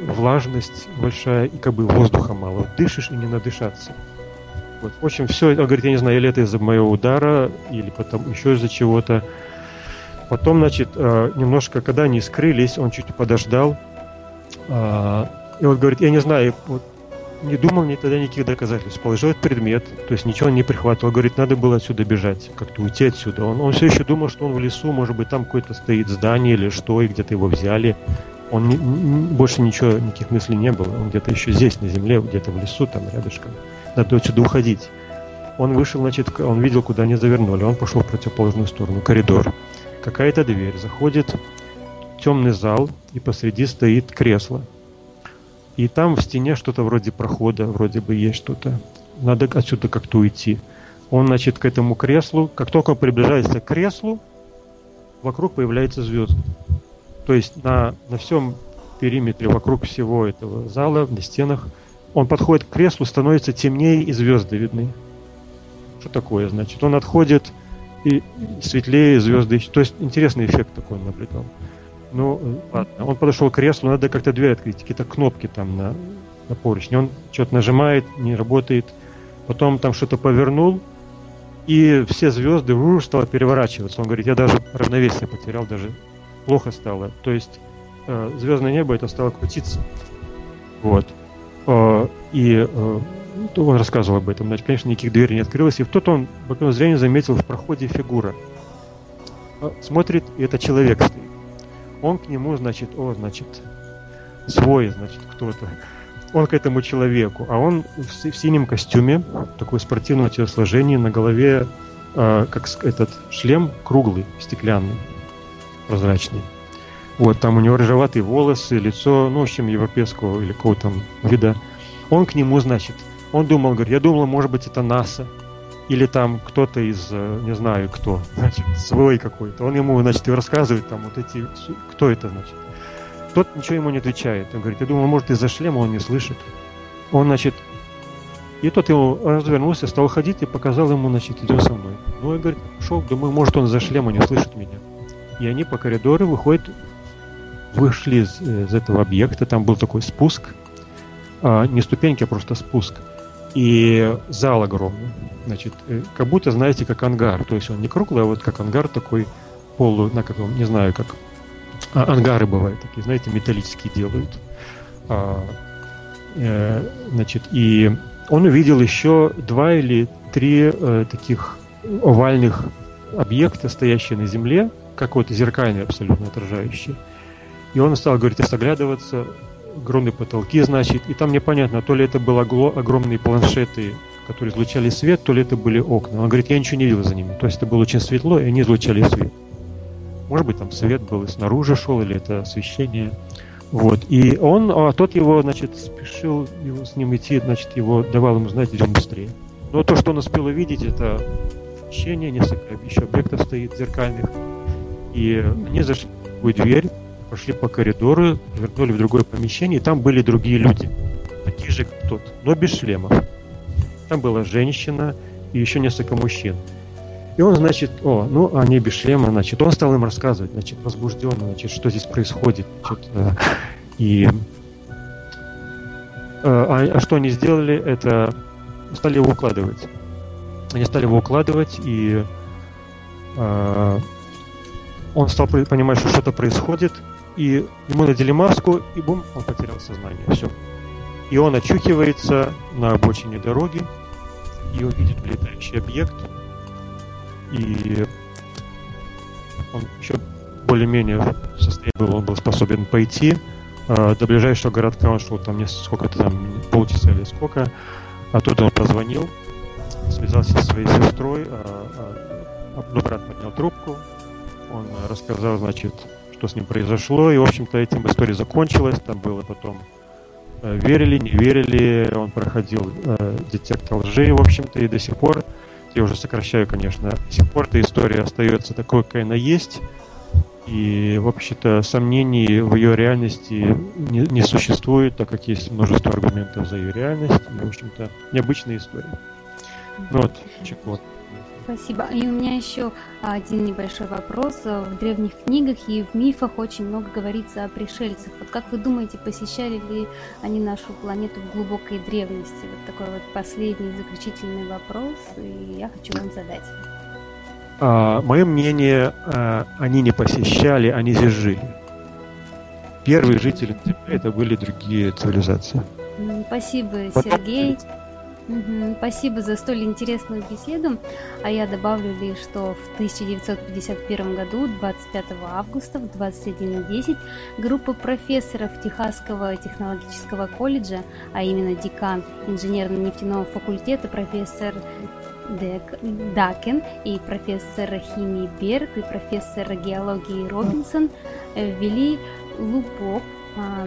влажность большая и как бы воздуха мало. Дышишь и не надышаться. Вот. В общем, все, он говорит, я не знаю, или это из-за моего удара, или потом еще из-за чего-то. Потом, значит, э, немножко, когда они скрылись, он чуть подождал. А, и вот говорит, я не знаю, вот, не думал ни тогда никаких доказательств. Положил этот предмет, то есть ничего не прихватывал. Говорит, надо было отсюда бежать, как-то уйти отсюда. Он, он все еще думал, что он в лесу, может быть, там какое-то стоит здание или что, и где-то его взяли. Он больше ничего, никаких мыслей не было. Он где-то еще здесь, на земле, где-то в лесу, там рядышком. Надо отсюда уходить. Он вышел, значит, он видел, куда они завернули. Он пошел в противоположную сторону, коридор. Какая-то дверь. Заходит темный зал, и посреди стоит кресло. И там в стене что-то вроде прохода, вроде бы есть что-то. Надо отсюда как-то уйти. Он, значит, к этому креслу, как только он приближается к креслу, вокруг появляется звезды. То есть на, на всем периметре вокруг всего этого зала, на стенах, он подходит к креслу, становится темнее и звезды видны. Что такое, значит? Он отходит и светлее звезды. То есть интересный эффект такой он наблюдал. Ну, ладно. Он подошел к креслу, надо как-то дверь открыть, какие-то кнопки там на, на поручне. Он что-то нажимает, не работает. Потом там что-то повернул, и все звезды уж стало переворачиваться. Он говорит, я даже равновесие потерял, даже плохо стало. То есть э, звездное небо это стало крутиться. Вот. Э, и э, он рассказывал об этом. Значит, конечно, никаких дверей не открылось. И в тот он боковым зрением заметил в проходе фигура. Смотрит, и это человек стоит. Он к нему, значит, о, значит, свой, значит, кто-то. Он к этому человеку, а он в, в синем костюме, такой спортивного телосложения, на голове э, как этот шлем круглый, стеклянный прозрачный. Вот, там у него рыжеватые волосы, лицо, ну, в общем, европейского или какого-то там вида. Он к нему, значит, он думал, говорит, я думал, может быть, это НАСА. Или там кто-то из, э, не знаю кто, значит, свой какой-то. Он ему, значит, и рассказывает там вот эти, кто это, значит. Тот ничего ему не отвечает. Он говорит, я думал, может, из-за шлема он не слышит. Он, значит, и тот ему развернулся, стал ходить и показал ему, значит, идем со мной. Ну, я, говорит, шел, думаю, может, он из-за шлема не слышит меня. И они по коридору выходят, вышли из, из этого объекта, там был такой спуск, а, не ступеньки, а просто спуск. И зал огромный. Значит, э, как будто, знаете, как ангар. То есть он не круглый, а вот как ангар такой полу, на каком, не знаю, как а, ангары бывают такие, знаете, металлические делают. А, э, значит, и он увидел еще два или три э, таких овальных объекта, стоящие на земле, какой-то зеркальный абсолютно отражающий. И он стал, говорит, оглядываться, огромные потолки, значит, и там непонятно, то ли это были огромные планшеты, которые излучали свет, то ли это были окна. Он говорит, я ничего не видел за ними. То есть это было очень светло, и они излучали свет. Может быть, там свет был и снаружи шел, или это освещение. Вот. И он, а тот его, значит, спешил его, с ним идти, значит, его давал ему знать, идем быстрее. Но то, что он успел увидеть, это освещение, несколько еще объектов стоит зеркальных. И они зашли в дверь, пошли по коридору, вернули в другое помещение, и там были другие люди, такие же, как тот, но без шлемов. Там была женщина и еще несколько мужчин. И он, значит, о, ну, они без шлема, значит, он стал им рассказывать, значит, возбужденно, значит, что здесь происходит, значит, э, и э, а, а что они сделали, это стали его укладывать. Они стали его укладывать, и э, он стал понимать, что что-то происходит, и ему надели маску, и бум, он потерял сознание. Все. И он очухивается на обочине дороги, и увидит летающий объект, и он еще более-менее в состоянии был, он был способен пойти. Э, до ближайшего городка он шел там сколько-то там, полчаса или сколько. Оттуда он позвонил, связался со своей сестрой, э, э, ну, брат поднял трубку, он рассказал, значит, что с ним произошло. И, в общем-то, этим история закончилась. Там было потом э, верили, не верили. Он проходил э, детектор лжи, в общем-то, и до сих пор, я уже сокращаю, конечно, до сих пор эта история остается такой, какая она есть. И, в общем-то, сомнений в ее реальности не, не существует, так как есть множество аргументов за ее реальность. И, в общем-то, необычная история. Ну вот, чекот. Спасибо. И у меня еще один небольшой вопрос. В древних книгах и в мифах очень много говорится о пришельцах. Вот как вы думаете, посещали ли они нашу планету в глубокой древности? Вот такой вот последний заключительный вопрос, и я хочу вам задать. А, мое мнение, а, они не посещали, они здесь жили. Первые жители Земли это были другие цивилизации. Спасибо, Сергей. Спасибо за столь интересную беседу. А я добавлю лишь, что в 1951 году, 25 августа в 21.10, группа профессоров Техасского технологического колледжа, а именно декан инженерно-нефтяного факультета профессор Дек, Дакен и профессор химии Берг и профессор геологии Робинсон ввели лупок а,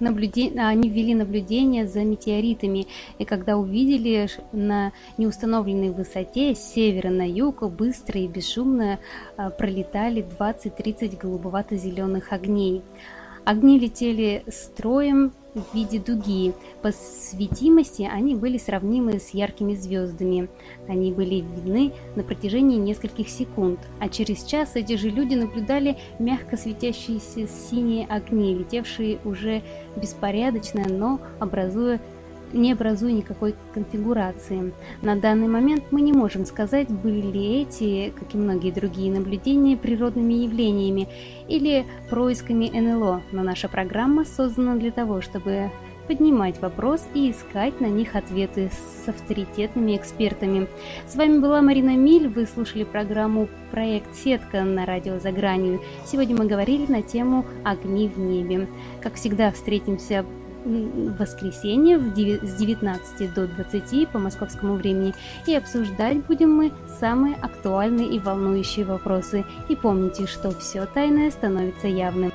наблюдение, они ввели наблюдение за метеоритами, и когда увидели на неустановленной высоте с севера на юг быстро и бесшумно а, пролетали 20-30 голубовато-зеленых огней. Огни летели строем в виде дуги. По светимости они были сравнимы с яркими звездами. Они были видны на протяжении нескольких секунд, а через час эти же люди наблюдали мягко светящиеся синие огни, летевшие уже беспорядочно, но образуя не образуя никакой конфигурации. На данный момент мы не можем сказать, были ли эти, как и многие другие наблюдения, природными явлениями или происками НЛО, но наша программа создана для того, чтобы поднимать вопрос и искать на них ответы с авторитетными экспертами. С вами была Марина Миль, вы слушали программу «Проект Сетка» на радио «За гранью». Сегодня мы говорили на тему «Огни в небе». Как всегда, встретимся воскресенье с 19 до 20 по московскому времени и обсуждать будем мы самые актуальные и волнующие вопросы. И помните, что все тайное становится явным.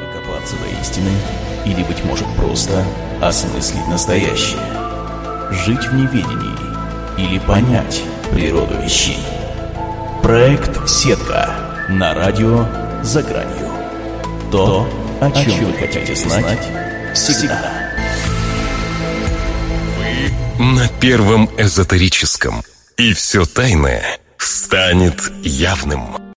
Докопаться до истины или, быть может, просто осмыслить настоящее. Жить в неведении или понять природу вещей. Проект «Сетка» на радио «За гранью». То, о чем вы хотите знать, всегда. Вы на первом эзотерическом. И все тайное станет явным.